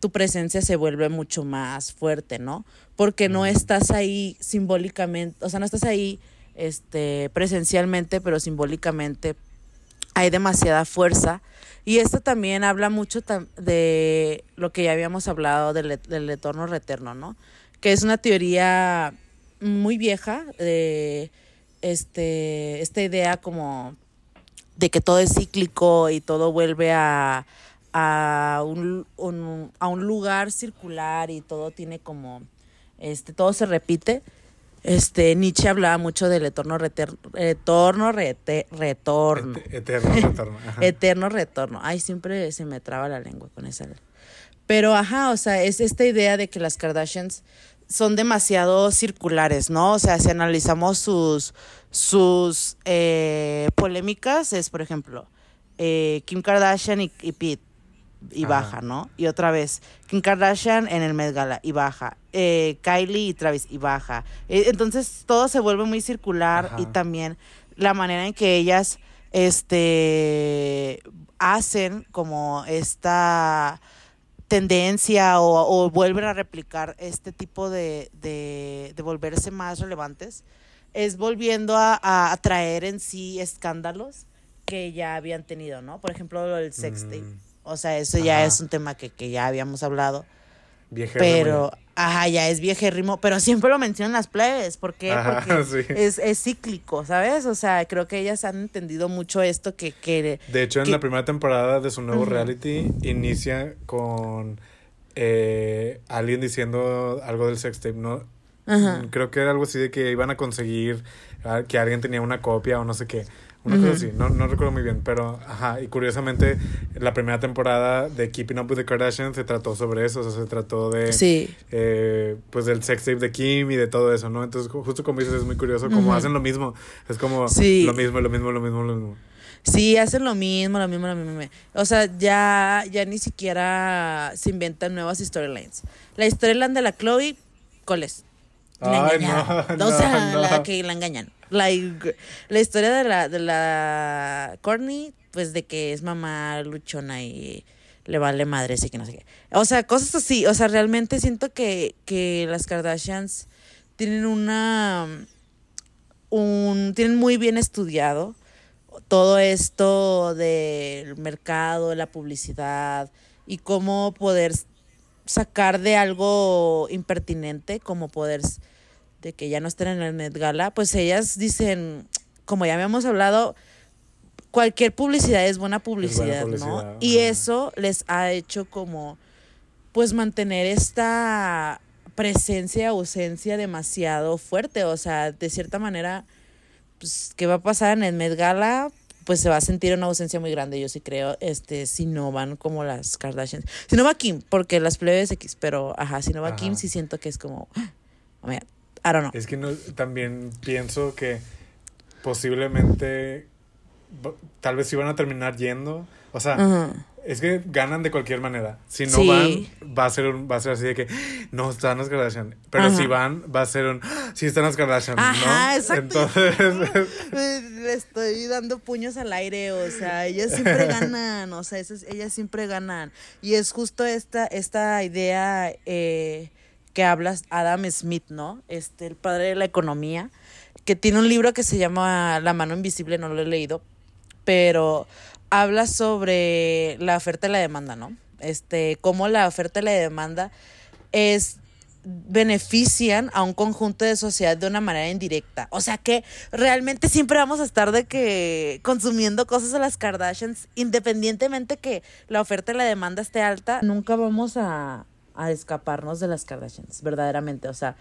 Speaker 3: tu presencia se vuelve mucho más fuerte, ¿no? Porque no estás ahí simbólicamente, o sea, no estás ahí este, presencialmente, pero simbólicamente hay demasiada fuerza. Y esto también habla mucho de lo que ya habíamos hablado del, del eterno reterno, ¿no? Que es una teoría muy vieja de este, esta idea como de que todo es cíclico y todo vuelve a, a, un, un- a un lugar circular y todo tiene como, este, todo se repite. Este, Nietzsche hablaba mucho del eterno, reter- retorno, rete- retorno.
Speaker 2: Et- Eterno retorno. ajá.
Speaker 3: Eterno retorno. Ay, siempre se me traba la lengua con esa. Pero, ajá, o sea, es esta idea de que las Kardashians son demasiado circulares, ¿no? O sea, si analizamos sus, sus eh, polémicas, es, por ejemplo, eh, Kim Kardashian y, y Pete. Y
Speaker 2: Ajá.
Speaker 3: baja, ¿no? Y otra vez, Kim Kardashian en el Met Gala y baja. Eh, Kylie y Travis y baja. Eh, entonces todo se vuelve muy circular y también la manera en que ellas este hacen como esta tendencia o, o vuelven a replicar este tipo de, de, de volverse más relevantes es volviendo a, a, a traer en sí escándalos que ya habían tenido, ¿no? Por ejemplo, lo del sextape.
Speaker 2: Mm.
Speaker 3: O sea, eso ya
Speaker 2: Ajá.
Speaker 3: es un tema que, que ya habíamos hablado.
Speaker 2: Viejero,
Speaker 3: Pero, ajá, ya es viejérrimo, pero siempre lo mencionan las plebes. ¿Por qué?
Speaker 2: Ajá,
Speaker 3: Porque *laughs*
Speaker 2: sí.
Speaker 3: es, es cíclico, ¿sabes? O sea, creo que ellas han entendido mucho esto que... que
Speaker 2: De hecho, en la primera temporada de su nuevo reality, inicia con eh, alguien diciendo algo del sextape, ¿no? Creo que era algo así de que iban a conseguir ah, que alguien tenía una copia o no sé qué. Una cosa así, no, no recuerdo muy bien, pero ajá, y curiosamente la primera temporada de Keeping Up with the Kardashians se trató sobre eso, o sea, se trató de,
Speaker 3: Sí.
Speaker 2: eh, pues del sex tape de Kim y de todo eso, ¿no? Entonces, ju- justo como dices, es muy curioso, como hacen lo mismo, es como
Speaker 3: Sí.
Speaker 2: lo mismo, lo mismo, lo mismo, lo mismo.
Speaker 3: Sí, hacen lo mismo, lo mismo, lo mismo. O sea, ya, ya ni siquiera se inventan nuevas storylines. La storyline de la Chloe, ¿cuál es? La
Speaker 2: Ay, *laughs* no,
Speaker 3: o sea,
Speaker 2: no,
Speaker 3: la
Speaker 2: no.
Speaker 3: que la engañan. Like, la historia de la, de la Courtney, pues de que es mamá luchona y le vale madre, así que no sé qué. O sea, cosas así. O sea, realmente siento que, que las Kardashians tienen una. Un, tienen muy bien estudiado todo esto del mercado, la publicidad y cómo poder sacar de algo impertinente, como poder de que ya no estén en el Met Gala, pues ellas dicen, como ya habíamos hablado, cualquier publicidad es buena publicidad, ¿no?
Speaker 2: publicidad,
Speaker 3: Y
Speaker 2: ajá.
Speaker 3: eso les ha hecho como, pues mantener esta presencia, ausencia demasiado fuerte, o sea, de cierta manera pues, ¿qué va a pasar en el Met Gala? Pues se va a sentir una ausencia muy grande, yo sí creo, este, si no van como las Kardashians. Si no va Kim, porque las plebes X, pero ajá, si no va
Speaker 2: Ajá.
Speaker 3: Kim, sí siento que es como, *gasps* oh I don't know.
Speaker 2: Es que no, también pienso que posiblemente tal vez iban a terminar yendo. O sea,
Speaker 3: Ajá.
Speaker 2: es que ganan de cualquier manera. Si no
Speaker 3: Sí.
Speaker 2: van, va a ser un, va a ser así de que *gasps* no están las Kardashian. Pero
Speaker 3: Ajá.
Speaker 2: si van, va a ser un *gasps* sí están las Kardashian,
Speaker 3: Ajá,
Speaker 2: ¿no?
Speaker 3: exacto.
Speaker 2: Entonces, *laughs* *laughs*
Speaker 3: Le estoy dando puños al aire, o sea, ellas siempre *laughs* ganan, o sea, esas- ellas siempre ganan. Y es justo esta, esta idea eh, que hablas Adam Smith, ¿no? Este, el padre de la economía, que tiene un libro que se llama La mano invisible, no lo he leído, pero habla sobre la oferta y la demanda, ¿no? Este, cómo la oferta y la demanda es benefician a un conjunto de sociedad de una manera indirecta. O sea que realmente siempre vamos a estar de que consumiendo cosas de las Kardashians, independientemente que la oferta y la demanda esté alta, nunca vamos a, a escaparnos de las Kardashians, verdaderamente. O sea,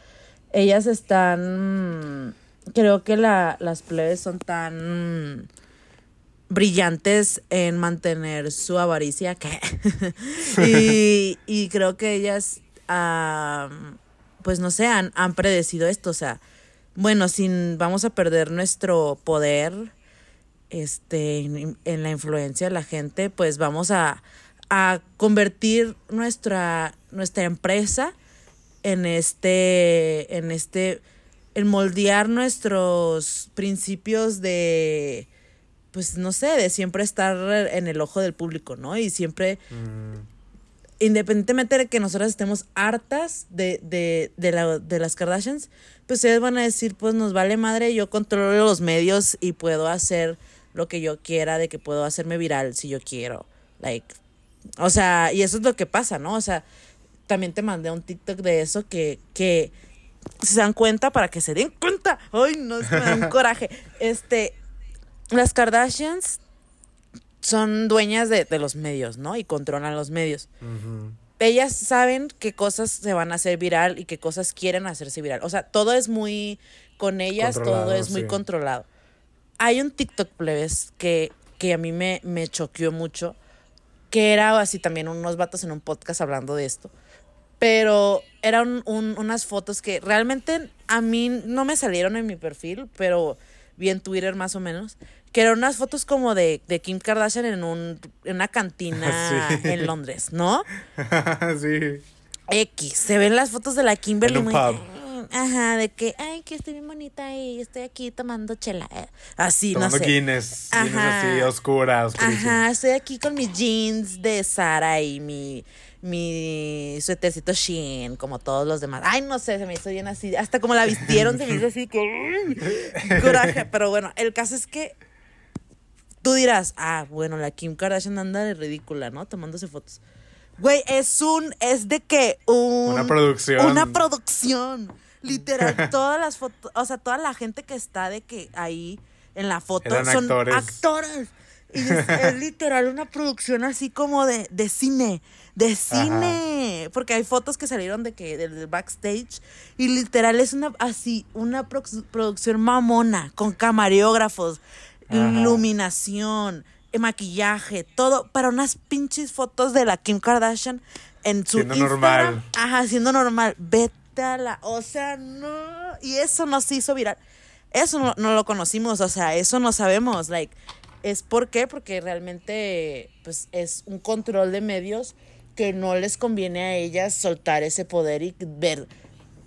Speaker 3: ellas están, creo que la, las plebes son tan brillantes en mantener su avaricia que *laughs* y, y creo que ellas pues no sé han, predecido esto o sea bueno sin vamos a perder nuestro poder este en, en la influencia de la gente pues vamos a, a convertir nuestra nuestra empresa en este en este en moldear nuestros principios de pues no sé, de siempre estar en el ojo del público, ¿no? Y siempre,
Speaker 2: mm,
Speaker 3: independientemente de que nosotras estemos hartas de, de, de, la, de las Kardashians, pues ellos van a decir, pues nos vale madre, yo controlo los medios y puedo hacer lo que yo quiera, de que puedo hacerme viral si yo quiero. Like, o sea, y eso es lo que pasa, ¿no? O sea, también te mandé un TikTok de eso que, que si se dan cuenta, para que se den cuenta, ay, no, que me da un *laughs* coraje. Este, las Kardashians son dueñas de, de los medios, ¿no? Y controlan los medios. Ellas saben qué cosas se van a hacer viral y qué cosas quieren hacerse viral. O sea, todo es muy, con ellas todo es muy
Speaker 2: sí.
Speaker 3: controlado. Hay un TikTok, plebes, que, que a mí me, me choqueó mucho, que era así también unos vatos en un podcast hablando de esto. Pero eran un- unas fotos que realmente a mí no me salieron en mi perfil, pero vi en Twitter más o menos, que eran unas fotos como de, de Kim Kardashian en, un, en una cantina *laughs*
Speaker 2: Sí.
Speaker 3: en Londres, ¿no? *laughs*
Speaker 2: sí.
Speaker 3: X, se ven las fotos de la Kimberly
Speaker 2: En un pub.
Speaker 3: Ajá, de que, ay, que estoy bien bonita y estoy aquí tomando chela. eh, Así,
Speaker 2: Tomando
Speaker 3: no sé.
Speaker 2: Guinness. Guinness
Speaker 3: Ajá.
Speaker 2: así, oscura, oscurísima.
Speaker 3: Ajá, estoy aquí con mis jeans de Sara y mi, mi suétercito Shein, como todos los demás. Ay, no sé, se me hizo bien así. Hasta como la vistieron, se me hizo así que. *laughs* coraje. Pero bueno, el caso es que tú dirás, ah, bueno, la Kim Kardashian anda de ridícula, ¿no? Tomándose fotos. Güey, es un. Es de que un.
Speaker 2: Una producción.
Speaker 3: Una producción. Literal, *laughs* todas las fotos. O sea, toda la gente que está de que ahí en la foto
Speaker 2: Eran
Speaker 3: son
Speaker 2: actores.
Speaker 3: actores. Y es, *laughs* es literal una producción así como de, de cine. De cine. Porque hay fotos que salieron de que del, backstage. Y literal es una así, una producción mamona. Con camarógrafos,
Speaker 2: Ajá.
Speaker 3: iluminación, eh, maquillaje, todo. Para unas pinches fotos de la Kim Kardashian en su
Speaker 2: Siendo
Speaker 3: Instagram.
Speaker 2: normal.
Speaker 3: Ajá, siendo normal. Vete a la. O sea, no. Y eso nos hizo viral. Eso no, no lo conocimos, o sea, eso no sabemos. Like, ¿es por qué? Porque realmente, pues, es un control de medios que no les conviene a ellas soltar ese poder y ver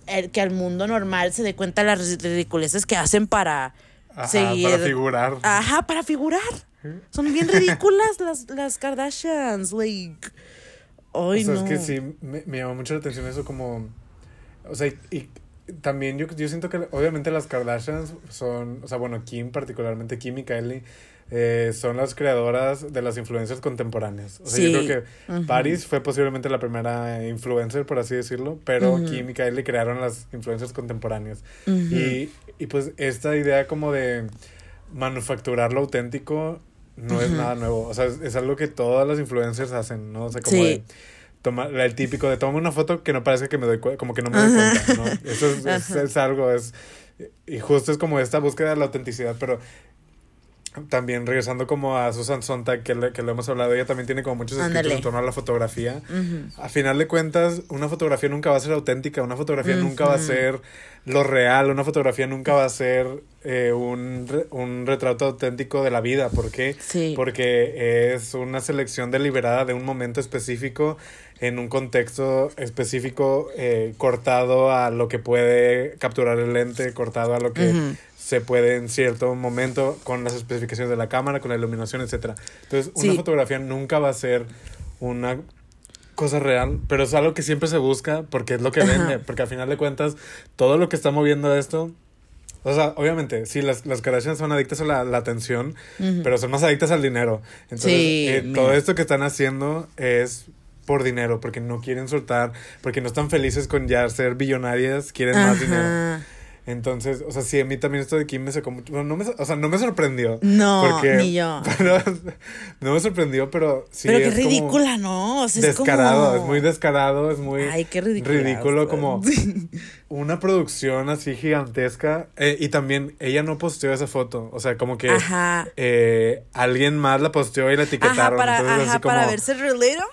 Speaker 3: el- que al mundo normal se dé cuenta de las ridiculeces que hacen para
Speaker 2: Ajá,
Speaker 3: seguir.
Speaker 2: para figurar.
Speaker 3: Ajá, para figurar. Son bien ridículas las, las Kardashians, like. Ay,
Speaker 2: o sea,
Speaker 3: no.
Speaker 2: es que sí, me, me llamó mucho la atención eso como... O sea, y, y también yo, yo siento que obviamente las Kardashians son, o sea, bueno, Kim particularmente, Kim y Kylie, eh, son las creadoras de las influencias contemporáneas. O sea,
Speaker 3: Sí.
Speaker 2: yo creo que Paris fue posiblemente la primera influencer, por así decirlo, pero Kim y Kylie crearon las influencias contemporáneas. y, y pues esta idea como de manufacturar lo auténtico no es nada nuevo. O sea, es, es algo que todas las influencers hacen, ¿no? O sea, como
Speaker 3: Sí.
Speaker 2: de tomar el típico de toma una foto que no parezca que me doy cu- como que no me doy cuenta, ¿no? Eso es, es, es algo, es y justo es como esta búsqueda de la autenticidad, pero también regresando como a Susan Sontag, que, le- que lo hemos hablado, ella también tiene como muchos escritos en torno a la fotografía. A final de cuentas, una fotografía nunca va a ser auténtica, una fotografía nunca va a ser lo real, una fotografía nunca va a ser eh, un, un retrato auténtico de la vida. ¿Por qué?
Speaker 3: Sí.
Speaker 2: Porque es una selección deliberada de un momento específico en un contexto específico eh, cortado a lo que puede capturar el lente, cortado a lo que. Se puede en cierto momento con las especificaciones de la cámara, con la iluminación, etcétera. Entonces, una
Speaker 3: Sí.
Speaker 2: fotografía nunca va a ser una cosa real, pero es algo que siempre se busca porque es lo que
Speaker 3: Ajá.
Speaker 2: vende, porque al final de cuentas todo lo que está moviendo esto o sea, obviamente, sí, las, las Kardashian son adictas a la, la atención, pero son más adictas al dinero. Entonces,
Speaker 3: Sí,
Speaker 2: eh, todo esto que están haciendo es por dinero, porque no quieren soltar, porque no están felices con ya ser billonarias, quieren más dinero. Entonces, o sea, sí, a mí también esto de Kim me sacó mucho. bueno, no me, o sea, no me sorprendió.
Speaker 3: No, ni yo. *laughs*
Speaker 2: Pero, no me sorprendió, pero sí.
Speaker 3: Pero qué
Speaker 2: es como
Speaker 3: ridícula, ¿no? O sea, es
Speaker 2: descarado,
Speaker 3: como-
Speaker 2: es muy descarado, es muy.
Speaker 3: Ay, qué ridícula.
Speaker 2: Ridículo, como *laughs* una producción así gigantesca. Eh, y también ella no posteó esa foto. O sea, como que
Speaker 3: Ajá.
Speaker 2: eh, alguien más la posteó y la etiquetaron.
Speaker 3: Ajá, para,
Speaker 2: Entonces,
Speaker 3: ajá,
Speaker 2: así como.
Speaker 3: para verse relatable.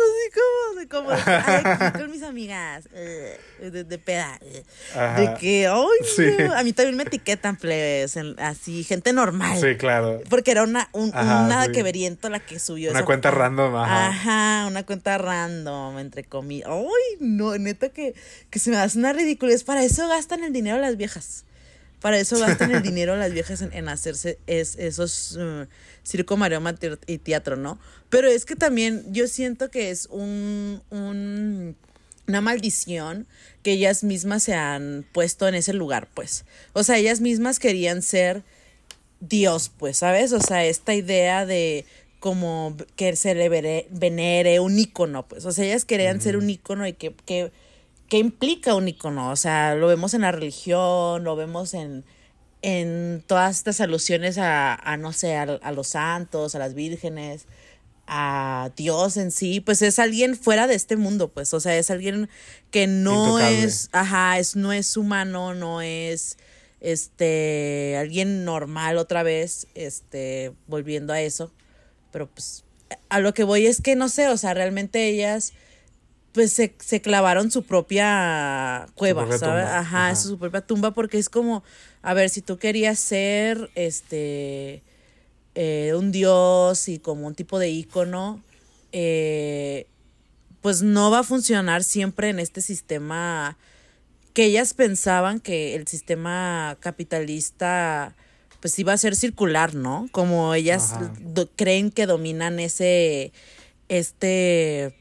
Speaker 3: Así como, de como, aquí *laughs* con mis amigas, eh, de, de peda. eh.
Speaker 2: Ajá.
Speaker 3: De que, ay,
Speaker 2: Sí.
Speaker 3: no. a mí también me etiquetan, plebes, en- así, gente normal.
Speaker 2: Sí, claro.
Speaker 3: Porque era una, un,
Speaker 2: Ajá,
Speaker 3: una
Speaker 2: sí.
Speaker 3: que veriento la que subió.
Speaker 2: Una
Speaker 3: esa
Speaker 2: cuenta
Speaker 3: foto.
Speaker 2: random, ajá.
Speaker 3: Ajá, una cuenta random, entre comillas. Ay, no, neta que, que se me hace una ridiculez. Para eso gastan el dinero las viejas. Para eso gastan el *laughs* dinero las viejas en, en hacerse es, esos uh, circo, maroma y teatro, ¿no? Pero es que también yo siento que es un, un una maldición que ellas mismas se han puesto en ese lugar, pues. O sea, ellas mismas querían ser Dios, pues, ¿sabes? O sea, esta idea de como que se le venere un ícono, pues. O sea, ellas querían ser un ícono y que, que, que implica un ícono. O sea, lo vemos en la religión, lo vemos en, en todas estas alusiones a, a no sé, a, a los santos, a las vírgenes, a Dios en sí, pues es alguien fuera de este mundo, pues, o sea, es alguien que no
Speaker 2: Intocable.
Speaker 3: es, ajá, es, no es humano, no es, este, alguien normal otra vez, este, volviendo a eso, pero pues, a lo que voy es que no sé, o sea, realmente ellas pues se, se clavaron su propia cueva,
Speaker 2: propia
Speaker 3: ¿sabes? ajá. su propia tumba, porque es como, a ver, si tú querías ser este eh, un dios y como un tipo de ícono, eh, pues no va a funcionar siempre en este sistema que ellas pensaban que el sistema capitalista pues iba a ser circular, ¿no? Como ellas creen que dominan ese este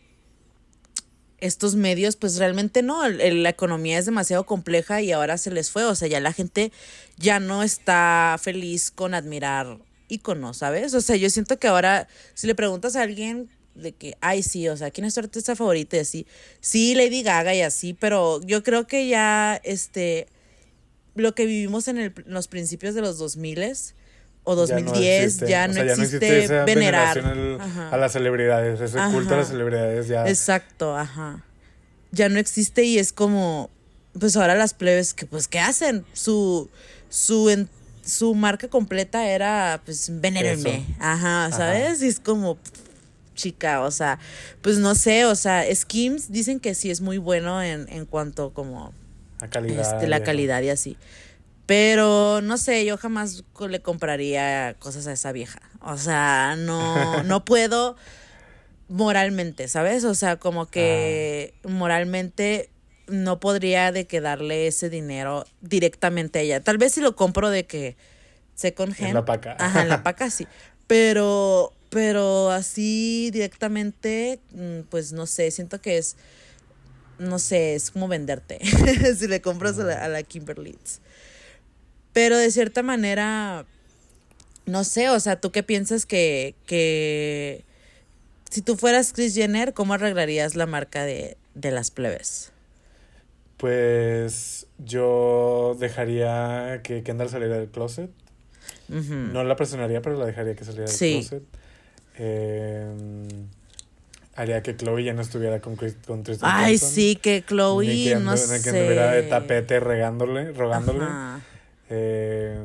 Speaker 3: estos medios, pues realmente no, la economía es demasiado compleja y ahora se les fue, o sea, ya la gente ya no está feliz con admirar íconos, ¿sabes? O sea, yo siento que ahora, si le preguntas a alguien de que, ay, sí, o sea, ¿quién es tu artista favorita? Y así, sí, Lady Gaga y así, pero yo creo que ya, este, lo que vivimos en, el- en los principios de los 2000 o 2010 ya no existe,
Speaker 2: o sea, existe esa
Speaker 3: venerar. Ajá.
Speaker 2: a las celebridades, ese culto a las
Speaker 3: Ajá.
Speaker 2: celebridades ya.
Speaker 3: Exacto, ajá. Ya no existe y es como, pues ahora las plebes que pues ¿qué hacen? Su su en- su marca completa era pues venérenme. Ajá,
Speaker 2: Ajá.
Speaker 3: ¿sabes? Y es como chica, o sea, pues no sé, o sea, Skims dicen que sí es muy bueno en, en cuanto como
Speaker 2: la calidad.
Speaker 3: este, la calidad y así. Pero no sé, yo jamás le compraría cosas a esa vieja. O sea, no, *laughs* no puedo moralmente, ¿sabes? O sea, como que moralmente no podría de que darle ese dinero directamente a ella. Tal vez si lo compro de que second hand.
Speaker 2: En la paca.
Speaker 3: Ajá, en la *laughs* paca sí. Pero, pero así directamente, mm, pues no sé, siento que es, no sé, es como venderte *laughs* si le compras a la, a la Kimberly. Pero de cierta manera, no sé, o sea, ¿tú qué piensas que, que si tú fueras Chris Jenner, ¿cómo arreglarías la marca de, de las plebes?
Speaker 2: Pues yo dejaría que Kendall saliera del closet.
Speaker 3: Ujú.
Speaker 2: No la presionaría, pero la dejaría que saliera del
Speaker 3: Sí.
Speaker 2: closet. Eh, haría que Chloe ya no estuviera con, Chris, con Tristan
Speaker 3: Ay,
Speaker 2: Thompson.
Speaker 3: sí, que Chloe,
Speaker 2: Ni que,
Speaker 3: no sé.
Speaker 2: que anduviera de tapete regándole, rogándole. Eh,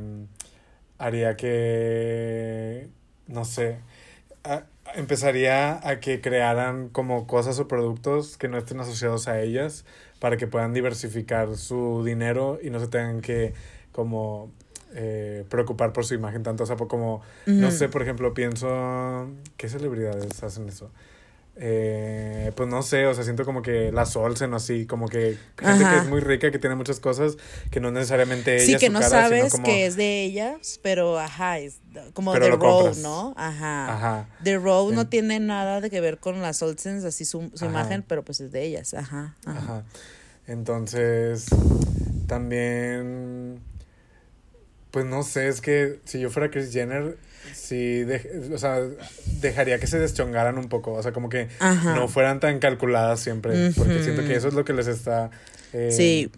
Speaker 2: haría que, no sé, a- empezaría a que crearan como cosas o productos que no estén asociados a ellas para que puedan diversificar su dinero y no se tengan que como eh, preocupar por su imagen tanto, o sea, como, no sé, por ejemplo, pienso, ¿qué celebridades hacen eso? Eh, pues no sé, o sea, siento como que las Olsen o así, como que gente
Speaker 3: Ajá.
Speaker 2: que es muy rica, que tiene muchas cosas, que no necesariamente ella
Speaker 3: Sí, que
Speaker 2: su
Speaker 3: no
Speaker 2: cara,
Speaker 3: sabes
Speaker 2: como-
Speaker 3: que es de ellas, pero ajá, es como
Speaker 2: Pero
Speaker 3: The Row,
Speaker 2: compras.
Speaker 3: ¿no? Ajá.
Speaker 2: Ajá.
Speaker 3: The Row no
Speaker 2: En-
Speaker 3: tiene nada de que ver con las Olsens, así su, su imagen, pero pues es de ellas, ajá. ajá.
Speaker 2: Ajá. Entonces, también, pues no sé, es que si yo fuera Chris Jenner, sí, dej- o sea, dejaría que se deschongaran un poco, o sea, como que
Speaker 3: Ajá.
Speaker 2: no fueran tan calculadas siempre, porque siento que eso es lo que les está... eh,
Speaker 3: Sí,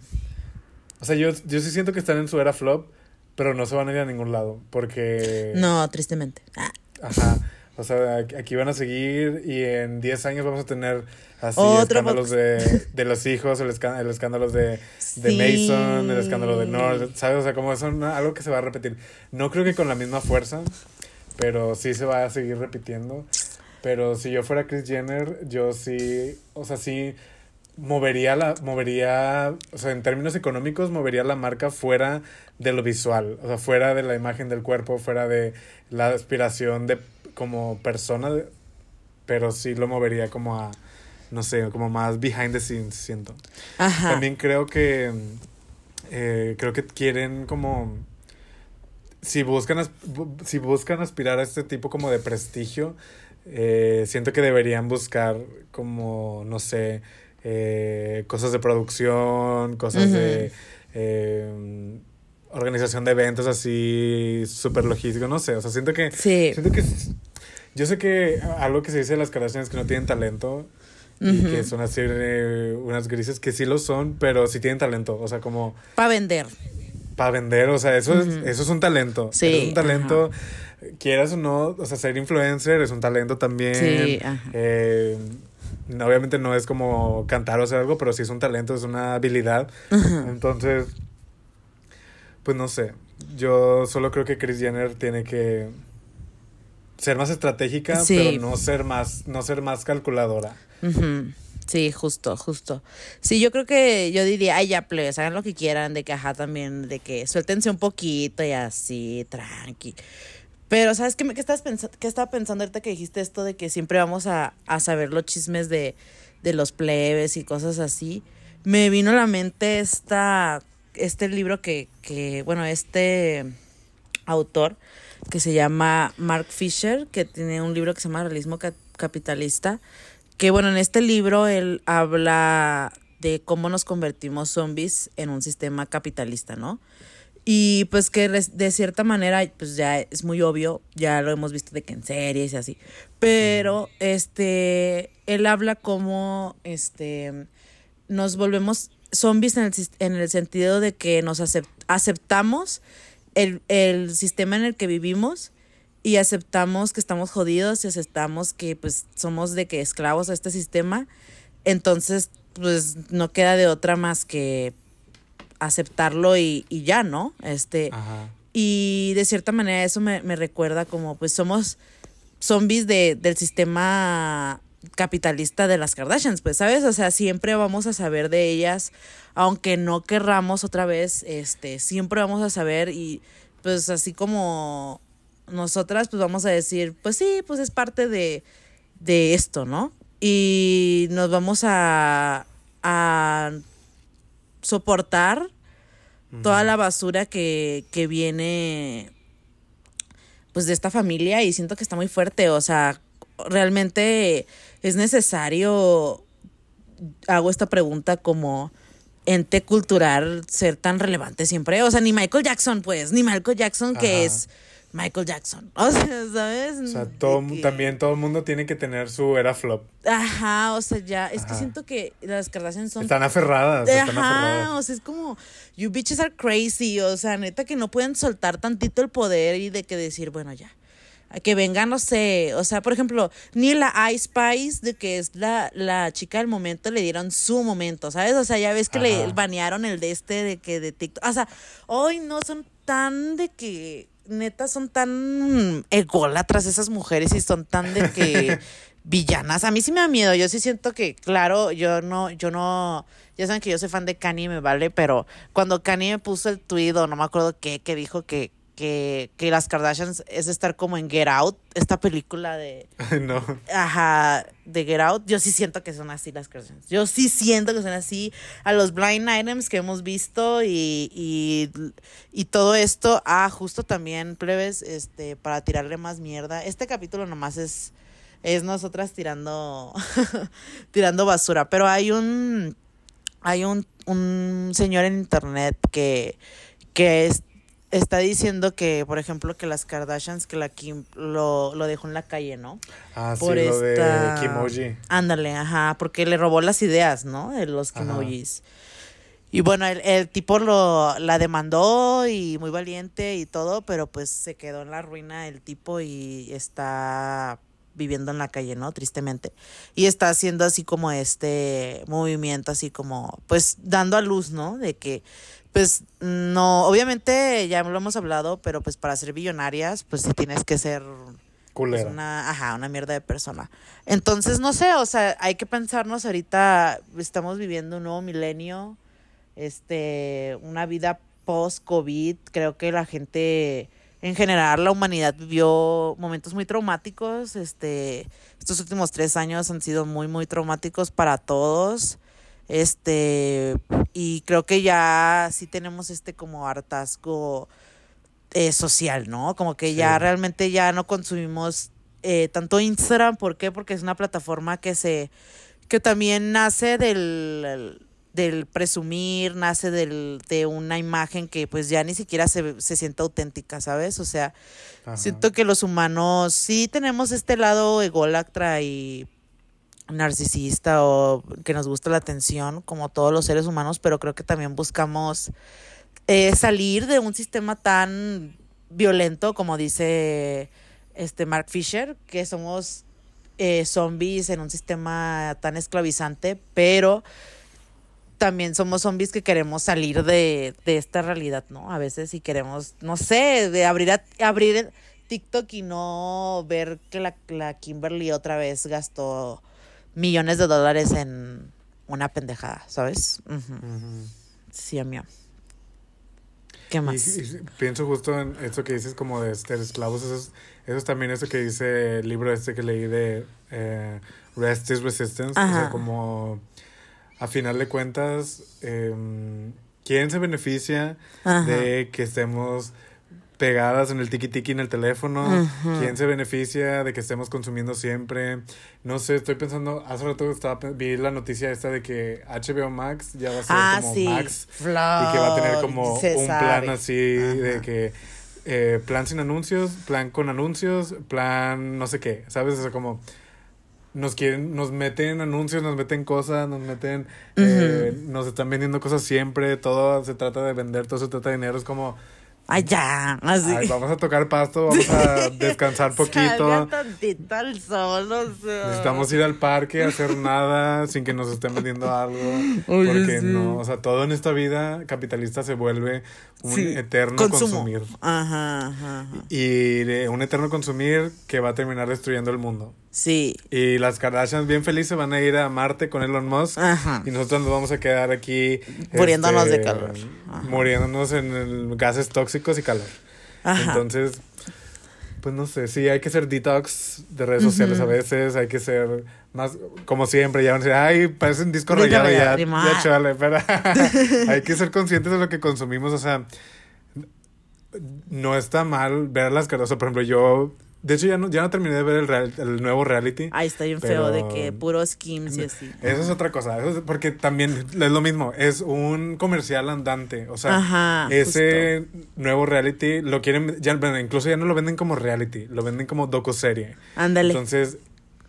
Speaker 2: O sea, yo, yo sí siento que están en su era flop, pero no se van a ir a ningún lado, porque...
Speaker 3: no, tristemente. Ah,
Speaker 2: Ajá. O sea, aquí- van a seguir y en 10 años vamos a tener así
Speaker 3: Otro
Speaker 2: escándalos de, *laughs* de los hijos, el, escá- el escándalo de, de
Speaker 3: Sí.
Speaker 2: Mason, el escándalo de North, ¿sabes? O sea, como no- algo que se va a repetir. No creo que con la misma fuerza, pero sí se va a seguir repitiendo. Pero si yo fuera Chris Jenner, yo sí, o sea, sí movería la, movería, o sea, en términos económicos, movería la marca fuera de lo visual, o sea, fuera de la imagen del cuerpo, fuera de la aspiración de como persona, pero sí lo movería como a, no sé, como más behind the scenes, siento.
Speaker 3: Ajá.
Speaker 2: También creo que, eh, creo que quieren como, si buscan, si buscan aspirar a este tipo como de prestigio, eh, siento que deberían buscar como, no sé, eh, cosas de producción, cosas de eh, organización de eventos así, súper logístico, no sé, o sea, siento que...
Speaker 3: Sí.
Speaker 2: Siento que... Yo sé que algo que se dice de las Kardashians es que no tienen talento y que son así eh, unas grises que sí lo son, pero sí tienen talento, o sea, como
Speaker 3: Para vender.
Speaker 2: Para vender, o sea, eso, es, eso es un talento.
Speaker 3: Sí,
Speaker 2: es un talento, quieras o no, o sea, ser influencer es un talento también.
Speaker 3: Sí, ajá.
Speaker 2: Eh, obviamente no es como cantar o hacer algo, pero sí es un talento, es una habilidad. Entonces, pues no sé, yo solo creo que Kris Jenner tiene que ser más estratégica,
Speaker 3: Sí.
Speaker 2: pero no ser más, no ser más calculadora.
Speaker 3: Sí, justo, justo. Sí, yo creo que yo diría, ay, ya, plebes, hagan lo que quieran, de que ajá también, de que suéltense un poquito y así, tranqui. Pero, ¿sabes qué, me- qué, estás pensa- qué estaba pensando ahorita que dijiste esto de que siempre vamos a, a saber los chismes de, de los plebes y cosas así? Me vino a la mente esta, este libro que, que, bueno, este autor que se llama Mark Fisher, que tiene un libro que se llama Realismo Ca- Capitalista, que bueno, en este libro él habla de cómo nos convertimos zombies en un sistema capitalista, ¿no? Y pues que de cierta manera, pues ya es muy obvio, ya lo hemos visto de que en series y así. Pero este, él habla como este nos volvemos zombies en el, en el sentido de que nos acep- aceptamos el, el sistema en el que vivimos y aceptamos que estamos jodidos y aceptamos que pues somos de que esclavos a este sistema. Entonces, pues no queda de otra más que aceptarlo y, y ya, ¿no? Este,
Speaker 2: Ajá.
Speaker 3: y de cierta manera eso me, me recuerda como pues somos zombies de, del sistema capitalista de las Kardashians, pues, ¿sabes? O sea, siempre vamos a saber de ellas, aunque no querramos otra vez, este, siempre vamos a saber y pues así como nosotras pues vamos a decir, pues sí, pues es parte de, de esto, ¿no? Y nos vamos a, a soportar toda la basura que, que viene pues de esta familia y siento que está muy fuerte, o sea, realmente es necesario, hago esta pregunta como ente cultural ser tan relevante siempre, o sea, ni Michael Jackson pues, ni Michael Jackson que
Speaker 2: Ajá.
Speaker 3: es Michael Jackson, *laughs* o sea, ¿sabes?
Speaker 2: O sea, todo,
Speaker 3: que-
Speaker 2: también todo el mundo tiene que tener su era flop.
Speaker 3: Ajá, o sea, ya, es que siento que las Kardashian son
Speaker 2: Están aferradas, están
Speaker 3: Ajá,
Speaker 2: aferradas.
Speaker 3: o sea, es como, you bitches are crazy, o sea, neta que no pueden soltar tantito el poder y de que decir, bueno, ya, a que venga, no sé, o sea, por ejemplo, ni la Ice Spice, de que es la, la chica del momento, le dieron su momento, ¿sabes? O sea, ya ves que le banearon el de este, de que de TikTok, o sea, hoy no son tan de que, neta, son tan ególatras esas mujeres y son tan de que *laughs* villanas. A mí sí me da miedo. Yo sí siento que, claro, yo no, yo no, ya saben que yo soy fan de Kanye, me vale, pero cuando Kanye me puso el tweet o no me acuerdo qué, que dijo que, que, que las Kardashians es estar como en Get Out, esta película de, *laughs*
Speaker 2: no.
Speaker 3: ajá, de Get Out, yo sí siento que son así las Kardashians. Yo sí siento que son así a los blind items que hemos visto y, y, y todo esto. Ah, justo también, plebes, este, para tirarle más mierda. Este capítulo nomás es, es nosotras tirando, *laughs* tirando basura. Pero hay un, hay un, un señor en internet que, que es- está diciendo que, por ejemplo, que las Kardashians, que la Kim lo, lo dejó en la calle, ¿no?
Speaker 2: Ah, sí,
Speaker 3: por
Speaker 2: lo
Speaker 3: esta...
Speaker 2: de Kimoji.
Speaker 3: Ándale, ajá, porque le robó las ideas, ¿no? De los. Kimojis. Y bueno, el, el tipo lo, la demandó y muy valiente y todo, pero pues se quedó en la ruina el tipo y está viviendo en la calle, ¿no? Tristemente. Y está haciendo así como este movimiento, así como, pues dando a luz, ¿no? De que, pues no, obviamente ya lo hemos hablado, pero pues para ser billonarias, pues sí tienes que ser es
Speaker 2: Culera.
Speaker 3: una, ajá, una mierda de persona. Entonces, no sé, o sea, hay que pensarnos ahorita, estamos viviendo un nuevo milenio, este, una vida post-COVID, creo que la gente, en general, la humanidad vivió momentos muy traumáticos, este, estos últimos tres años han sido muy, muy traumáticos para todos, este, y creo que ya sí tenemos este como hartazgo eh, social, ¿no? Como que ya realmente ya no consumimos eh, tanto Instagram, ¿por qué? Porque es una plataforma que se, que también nace del, del presumir, nace del, de una imagen que pues ya ni siquiera se, se siente auténtica, ¿sabes? O sea,
Speaker 2: Ajá.
Speaker 3: siento que los humanos sí tenemos este lado ególatra y narcisista o que nos gusta la atención, como todos los seres humanos, pero creo que también buscamos eh, salir de un sistema tan violento como dice este Mark Fisher, que somos eh, zombies en un sistema tan esclavizante, pero también somos zombies que queremos salir de, de esta realidad, ¿no? A veces si queremos, no sé, de abrir, a- abrir TikTok y no ver que la, la Kimberly otra vez gastó millones de dólares en una pendejada, ¿sabes? Sí, amigo. ¿Qué más?
Speaker 2: y pienso justo en esto que dices como de ser esclavos, eso es, eso es también eso que dice el libro este que leí de eh, Rest is Resistance, o sea, como a final de cuentas, em, ¿quién se beneficia
Speaker 3: Ajá.
Speaker 2: de que estemos pegadas en el tiki tiki en el teléfono? ¿Quién se beneficia de que estemos consumiendo siempre? No sé, estoy pensando, hace rato estaba, vi la noticia esta de que HBO Max ya va a ser
Speaker 3: Ah,
Speaker 2: como
Speaker 3: sí.
Speaker 2: Max y que va a tener como
Speaker 3: se
Speaker 2: un
Speaker 3: sabe.
Speaker 2: plan así de que eh, plan sin anuncios, plan con anuncios, plan no sé qué, ¿sabes? O sea, como nos quieren, nos meten anuncios, nos meten cosas, nos meten, eh, nos están vendiendo cosas siempre, todo se trata de vender, todo se trata de dinero, es como,
Speaker 3: Ya. Así.
Speaker 2: ay, vamos a tocar pasto, vamos a *laughs* descansar poquito.
Speaker 3: Tantito al sol, o sea.
Speaker 2: Necesitamos ir al parque a hacer nada sin que nos estén vendiendo algo.
Speaker 3: Oye,
Speaker 2: porque
Speaker 3: sí.
Speaker 2: no, o sea, todo en esta vida capitalista se vuelve un
Speaker 3: Sí,
Speaker 2: eterno
Speaker 3: consumo.
Speaker 2: consumir.
Speaker 3: Ajá, ajá, ajá.
Speaker 2: Y un eterno consumir que va a terminar destruyendo el mundo.
Speaker 3: Sí.
Speaker 2: Y las Kardashians bien felices van a ir a Marte con Elon Musk.
Speaker 3: Ajá.
Speaker 2: Y nosotros nos vamos a quedar aquí.
Speaker 3: Muriéndonos de
Speaker 2: este,
Speaker 3: calor. Ajá.
Speaker 2: Muriéndonos en el- gases tóxicos y calor.
Speaker 3: Ajá.
Speaker 2: Entonces, pues no sé, sí, hay que ser detox de redes sociales a veces, hay que ser más, como siempre, ya van a decir, ay, parece un disco rayado ya, ya chale, pero *laughs* hay que ser conscientes de lo que consumimos, o sea, no está mal ver las caras, o sea, por ejemplo, yo, de hecho ya no, ya no terminé de ver el, real- el nuevo reality.
Speaker 3: Ay, está bien feo de que puros skims y así.
Speaker 2: Eso es otra cosa, eso es porque también es lo mismo, es un comercial andante, o sea,
Speaker 3: Ajá,
Speaker 2: ese nuevo reality lo quieren, ya, incluso ya no lo venden como reality, lo venden como docuserie.
Speaker 3: Ándale.
Speaker 2: Entonces,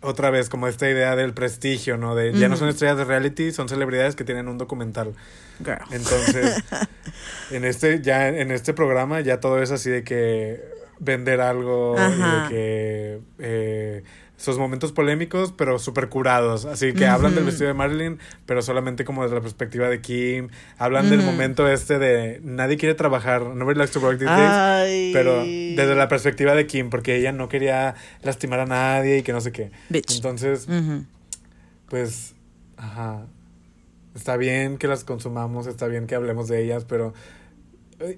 Speaker 2: otra vez, como esta idea del prestigio, ¿no? De ya no son estrellas de reality, son celebridades que tienen un documental.
Speaker 3: Girl.
Speaker 2: Entonces, *laughs* en este, ya en este programa ya todo es así de que vender algo, y de que eh, esos momentos polémicos, pero súper curados. Así que hablan del vestido de Marilyn, pero solamente como desde la perspectiva de Kim. Hablan del momento este de nadie quiere trabajar, nobody likes to work these days.
Speaker 3: Ay.
Speaker 2: Pero desde la perspectiva de Kim, porque ella no quería lastimar a nadie y que no sé qué.
Speaker 3: Bitch.
Speaker 2: Entonces, pues, ajá. Está bien que las consumamos, está bien que hablemos de ellas, pero.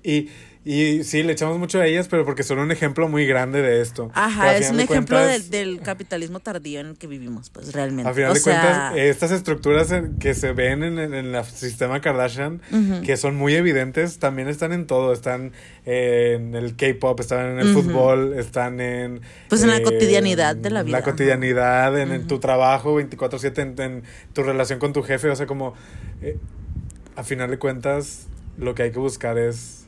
Speaker 2: Y, y sí, le echamos mucho a ellas, pero porque son un ejemplo muy grande de esto.
Speaker 3: Ajá, es un
Speaker 2: de
Speaker 3: ejemplo
Speaker 2: cuentas-
Speaker 3: del, del capitalismo tardío en el que vivimos, pues realmente.
Speaker 2: A final
Speaker 3: o
Speaker 2: de
Speaker 3: sea,
Speaker 2: cuentas, estas estructuras en- que se ven en, en el sistema Kardashian, que son muy evidentes, también están en todo. Están en el K-pop, están en el
Speaker 3: Ujú.
Speaker 2: fútbol, están en. eh,
Speaker 3: Pues en la cotidianidad de la vida.
Speaker 2: La cotidianidad, en, en tu trabajo 24-7, en, en tu relación con tu jefe. O sea, como. eh, a final de cuentas, lo que hay que buscar es.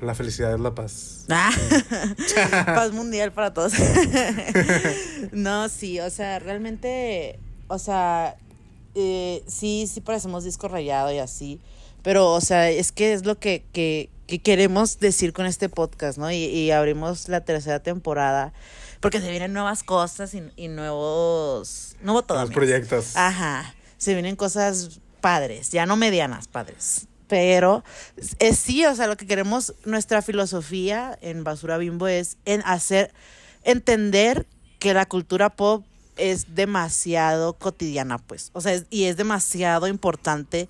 Speaker 2: La felicidad es la paz.
Speaker 3: Ah, *laughs* paz mundial para todos. *laughs* no, sí, o sea, realmente, o sea, eh, sí, sí parecemos disco rayado y así, pero, o sea, es que es lo que, que, que queremos decir con este podcast, ¿no? Y, y abrimos la tercera temporada, porque se vienen nuevas cosas y, y nuevos, nuevo todo.
Speaker 2: Los
Speaker 3: amigos.
Speaker 2: proyectos.
Speaker 3: Ajá, se vienen cosas padres, ya no medianas, padres. Pero es sí, o sea, lo que queremos, nuestra filosofía en Basura Bimbo es en hacer, entender que la cultura pop es demasiado cotidiana, pues. O sea, es- y es demasiado importante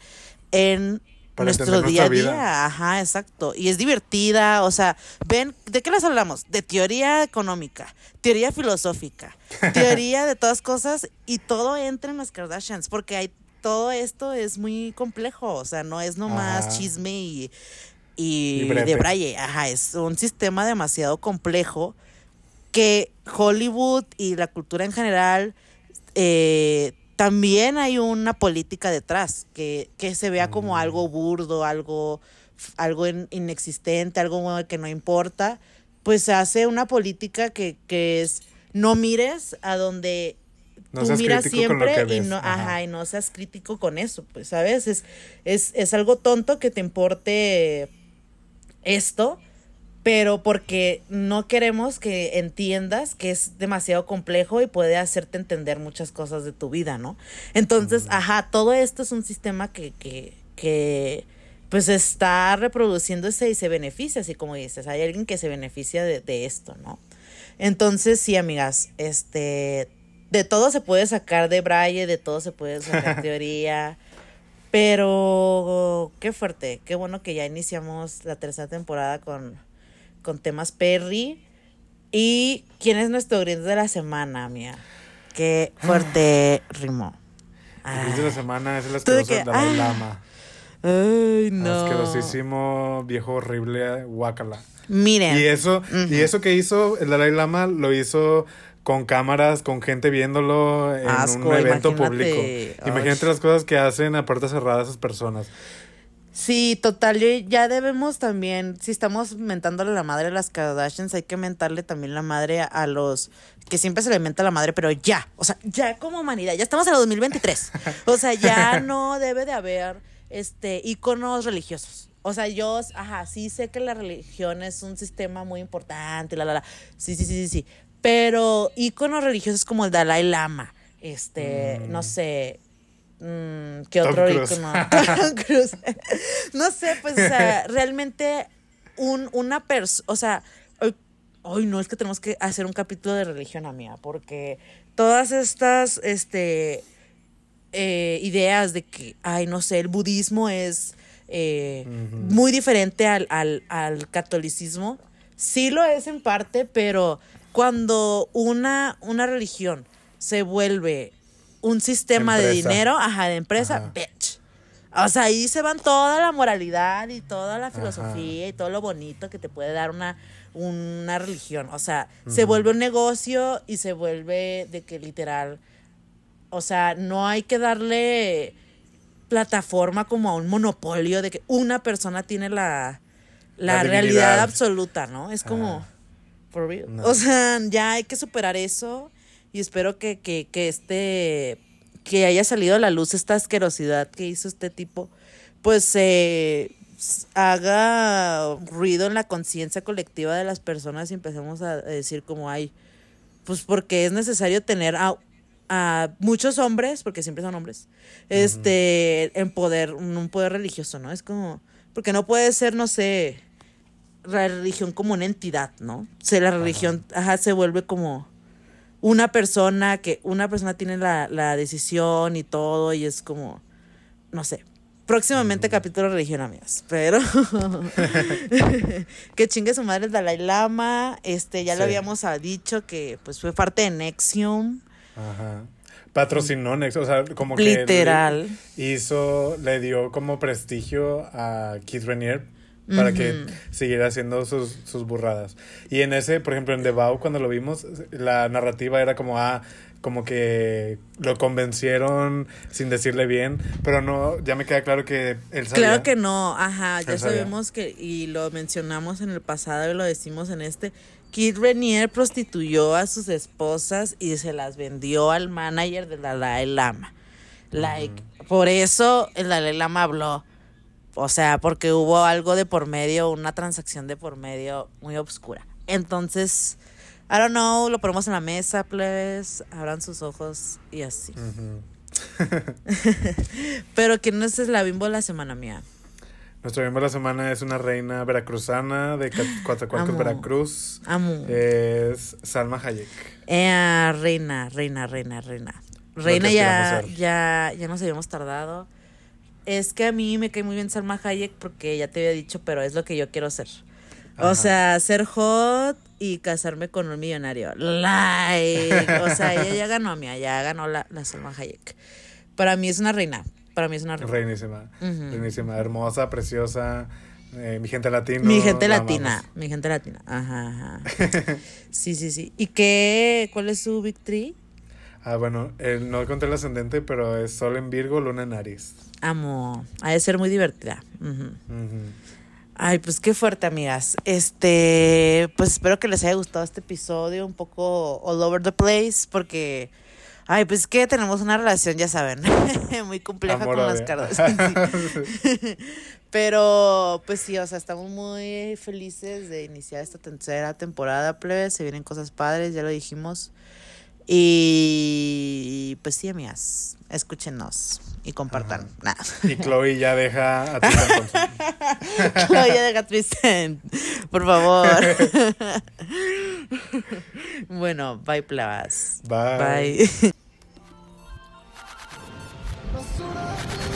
Speaker 3: en
Speaker 2: Para
Speaker 3: nuestro día a día. Ajá, exacto. Y es divertida, o sea, ven, ¿de qué les hablamos? De teoría económica, teoría filosófica, *laughs* teoría de todas cosas y todo entra en las Kardashians, porque hay todo esto es muy complejo, o sea, no es nomás
Speaker 2: Ajá.
Speaker 3: chisme y, y,
Speaker 2: Y
Speaker 3: de braille, ajá, es un sistema demasiado complejo que Hollywood y la cultura en general eh, también hay una política detrás que, que se vea como
Speaker 2: Mm.
Speaker 3: algo burdo, algo, algo in- inexistente, algo que no importa, pues se hace una política que, que es no mires a donde
Speaker 2: No
Speaker 3: tú miras siempre y no,
Speaker 2: Ajá.
Speaker 3: ajá, y no seas crítico con eso, pues, ¿sabes? Es, es, es algo tonto que te importe esto, pero porque no queremos que entiendas que es demasiado complejo y puede hacerte entender muchas cosas de tu vida, ¿no? Entonces, ajá, todo esto es un sistema que, que, que pues está reproduciéndose y se beneficia, así como dices, hay alguien que se beneficia de, de esto, ¿no? Entonces, sí, amigas, este, de todo se puede sacar de Braille, de todo se puede sacar *laughs* teoría. Pero qué fuerte, qué bueno que ya iniciamos la tercera temporada con, con temas Perry. ¿Y quién es nuestro gris de la semana, mía? Qué fuerte rimó.
Speaker 2: El de la semana es el
Speaker 3: de
Speaker 2: asqueroso
Speaker 3: que,
Speaker 2: Dalai
Speaker 3: ah,
Speaker 2: Lama.
Speaker 3: Ay, no.
Speaker 2: Asquerosísimo, viejo horrible, guacala.
Speaker 3: Miren.
Speaker 2: Y eso, y eso que hizo el Dalai Lama lo hizo con cámaras, con gente viéndolo en
Speaker 3: Asco,
Speaker 2: un evento
Speaker 3: imagínate.
Speaker 2: público. Imagínate las cosas que hacen a puertas cerradas esas personas.
Speaker 3: Sí, total, ya debemos también, si estamos mentándole la madre a las Kardashians, hay que mentarle también la madre a, a los que siempre se le menta la madre, pero ya, o sea, ya como humanidad, ya estamos en el 2023. O sea, ya *laughs* no debe de haber este íconos religiosos. O sea, yo, ajá, sí sé que la religión es un sistema muy importante, la, la, la. Sí, sí, sí, sí, sí. Pero íconos religiosos como el Dalai Lama, este, no sé, mm, ¿qué
Speaker 2: Tom
Speaker 3: otro
Speaker 2: Cruise.
Speaker 3: ícono? *laughs* Tom Cruise. *laughs* no sé, pues, o sea, *laughs* realmente un, una persona, o sea, ay, ay, no, es que tenemos que hacer un capítulo de religión, amiga, porque todas estas, este, eh, ideas de que, ay, no sé, el budismo es eh, muy diferente al, al, al catolicismo. Sí lo es en parte, pero cuando una, una religión se vuelve un sistema de dinero, ajá, de empresa,
Speaker 2: Ajá.
Speaker 3: bitch. O sea, ahí se van toda la moralidad y toda la filosofía y todo lo bonito que te puede dar una, una religión. O sea, se vuelve un negocio y se vuelve de que literal, o sea, no hay que darle plataforma como a un monopolio de que una persona tiene la, la,
Speaker 2: La
Speaker 3: realidad absoluta, ¿no? Es como,
Speaker 2: Ajá.
Speaker 3: For real.
Speaker 2: No.
Speaker 3: O sea, ya hay que superar eso y espero que, que, que este, que haya salido a la luz esta asquerosidad que hizo este tipo, pues eh, s- haga ruido en la conciencia colectiva de las personas y empecemos a decir como hay, pues porque es necesario tener a, a muchos hombres, porque siempre son hombres, este, en poder, un poder religioso, ¿no? Es como, porque no puede ser, no sé, la religión como una entidad, ¿no? O sea, la religión, ajá, se vuelve como una persona que una persona tiene la, la decisión y todo y es como, no sé. Próximamente capítulo de religión, amigas. Pero *laughs* que chingue su madre el Dalai Lama. Este, ya
Speaker 2: Sí.
Speaker 3: lo habíamos dicho que pues fue parte de Nexium.
Speaker 2: Ajá. Patrocinó Next, o sea, como que
Speaker 3: Literal.
Speaker 2: hizo, le dio como prestigio a Keith Renier para que siguiera haciendo sus, sus burradas. Y en ese, por ejemplo, en The Vow, cuando lo vimos, la narrativa era como, ah, como que lo convencieron sin decirle bien, pero no, ya me queda claro que él sabía.
Speaker 3: Claro que no, ajá, ya sabemos que, y lo mencionamos en el pasado y lo decimos en este, Kid Renier prostituyó a sus esposas y se las vendió al manager del Dalai Lama. Like, por eso el Dalai Lama habló. O sea, porque hubo algo de por medio, una transacción de por medio muy obscura. Entonces, I don't know, lo ponemos en la mesa, plebes, abran sus ojos y así. *laughs* Pero ¿quién es la bimbo de la semana mía?
Speaker 2: Nuestro miembro de la semana es una reina veracruzana de Coatzacoalcos. Veracruz.
Speaker 3: Amo.
Speaker 2: Es Salma Hayek.
Speaker 3: Eh, reina, reina, reina, reina. Reina ya, ya, ya nos habíamos tardado. Es que a mí me cae muy bien Salma Hayek porque ya te había dicho, pero es lo que yo quiero ser. O sea, ser hot y casarme con un millonario. Like. O sea, ella ya ganó, mía, ya ganó la, la Salma Hayek. Para mí es una reina. Para mí es una reina.
Speaker 2: Reinísima. Reinísima. Hermosa, preciosa. eh, mi gente latino.
Speaker 3: mi gente
Speaker 2: la
Speaker 3: latina,
Speaker 2: amamos.
Speaker 3: mi gente latina. Ajá, ajá. *laughs* Sí, sí, sí. ¿Y qué? ¿Cuál es su Big Three?
Speaker 2: Ah, bueno, eh, no conté el ascendente, pero es Sol en Virgo, Luna en Aries.
Speaker 3: Amo. Ha de ser muy divertida. Ujú.
Speaker 2: Ujú.
Speaker 3: Ay, pues qué fuerte, amigas. Este, pues espero que les haya gustado este episodio, un poco all over the place, porque, ay, pues es que tenemos una relación, ya saben, *laughs* muy compleja con las sí. *laughs* *laughs* Pero, pues sí, o sea, estamos muy felices de iniciar esta tercera temporada, plebes. Se vienen cosas padres, ya lo dijimos. Y pues sí, amigas, escúchenos y compartan. Nah.
Speaker 2: Y Chloe ya deja a *laughs* Tristan.
Speaker 3: Chloe ya deja a Tristan, por favor. *laughs* bueno, bye, Plavas.
Speaker 2: Bye.
Speaker 3: Bye. *laughs*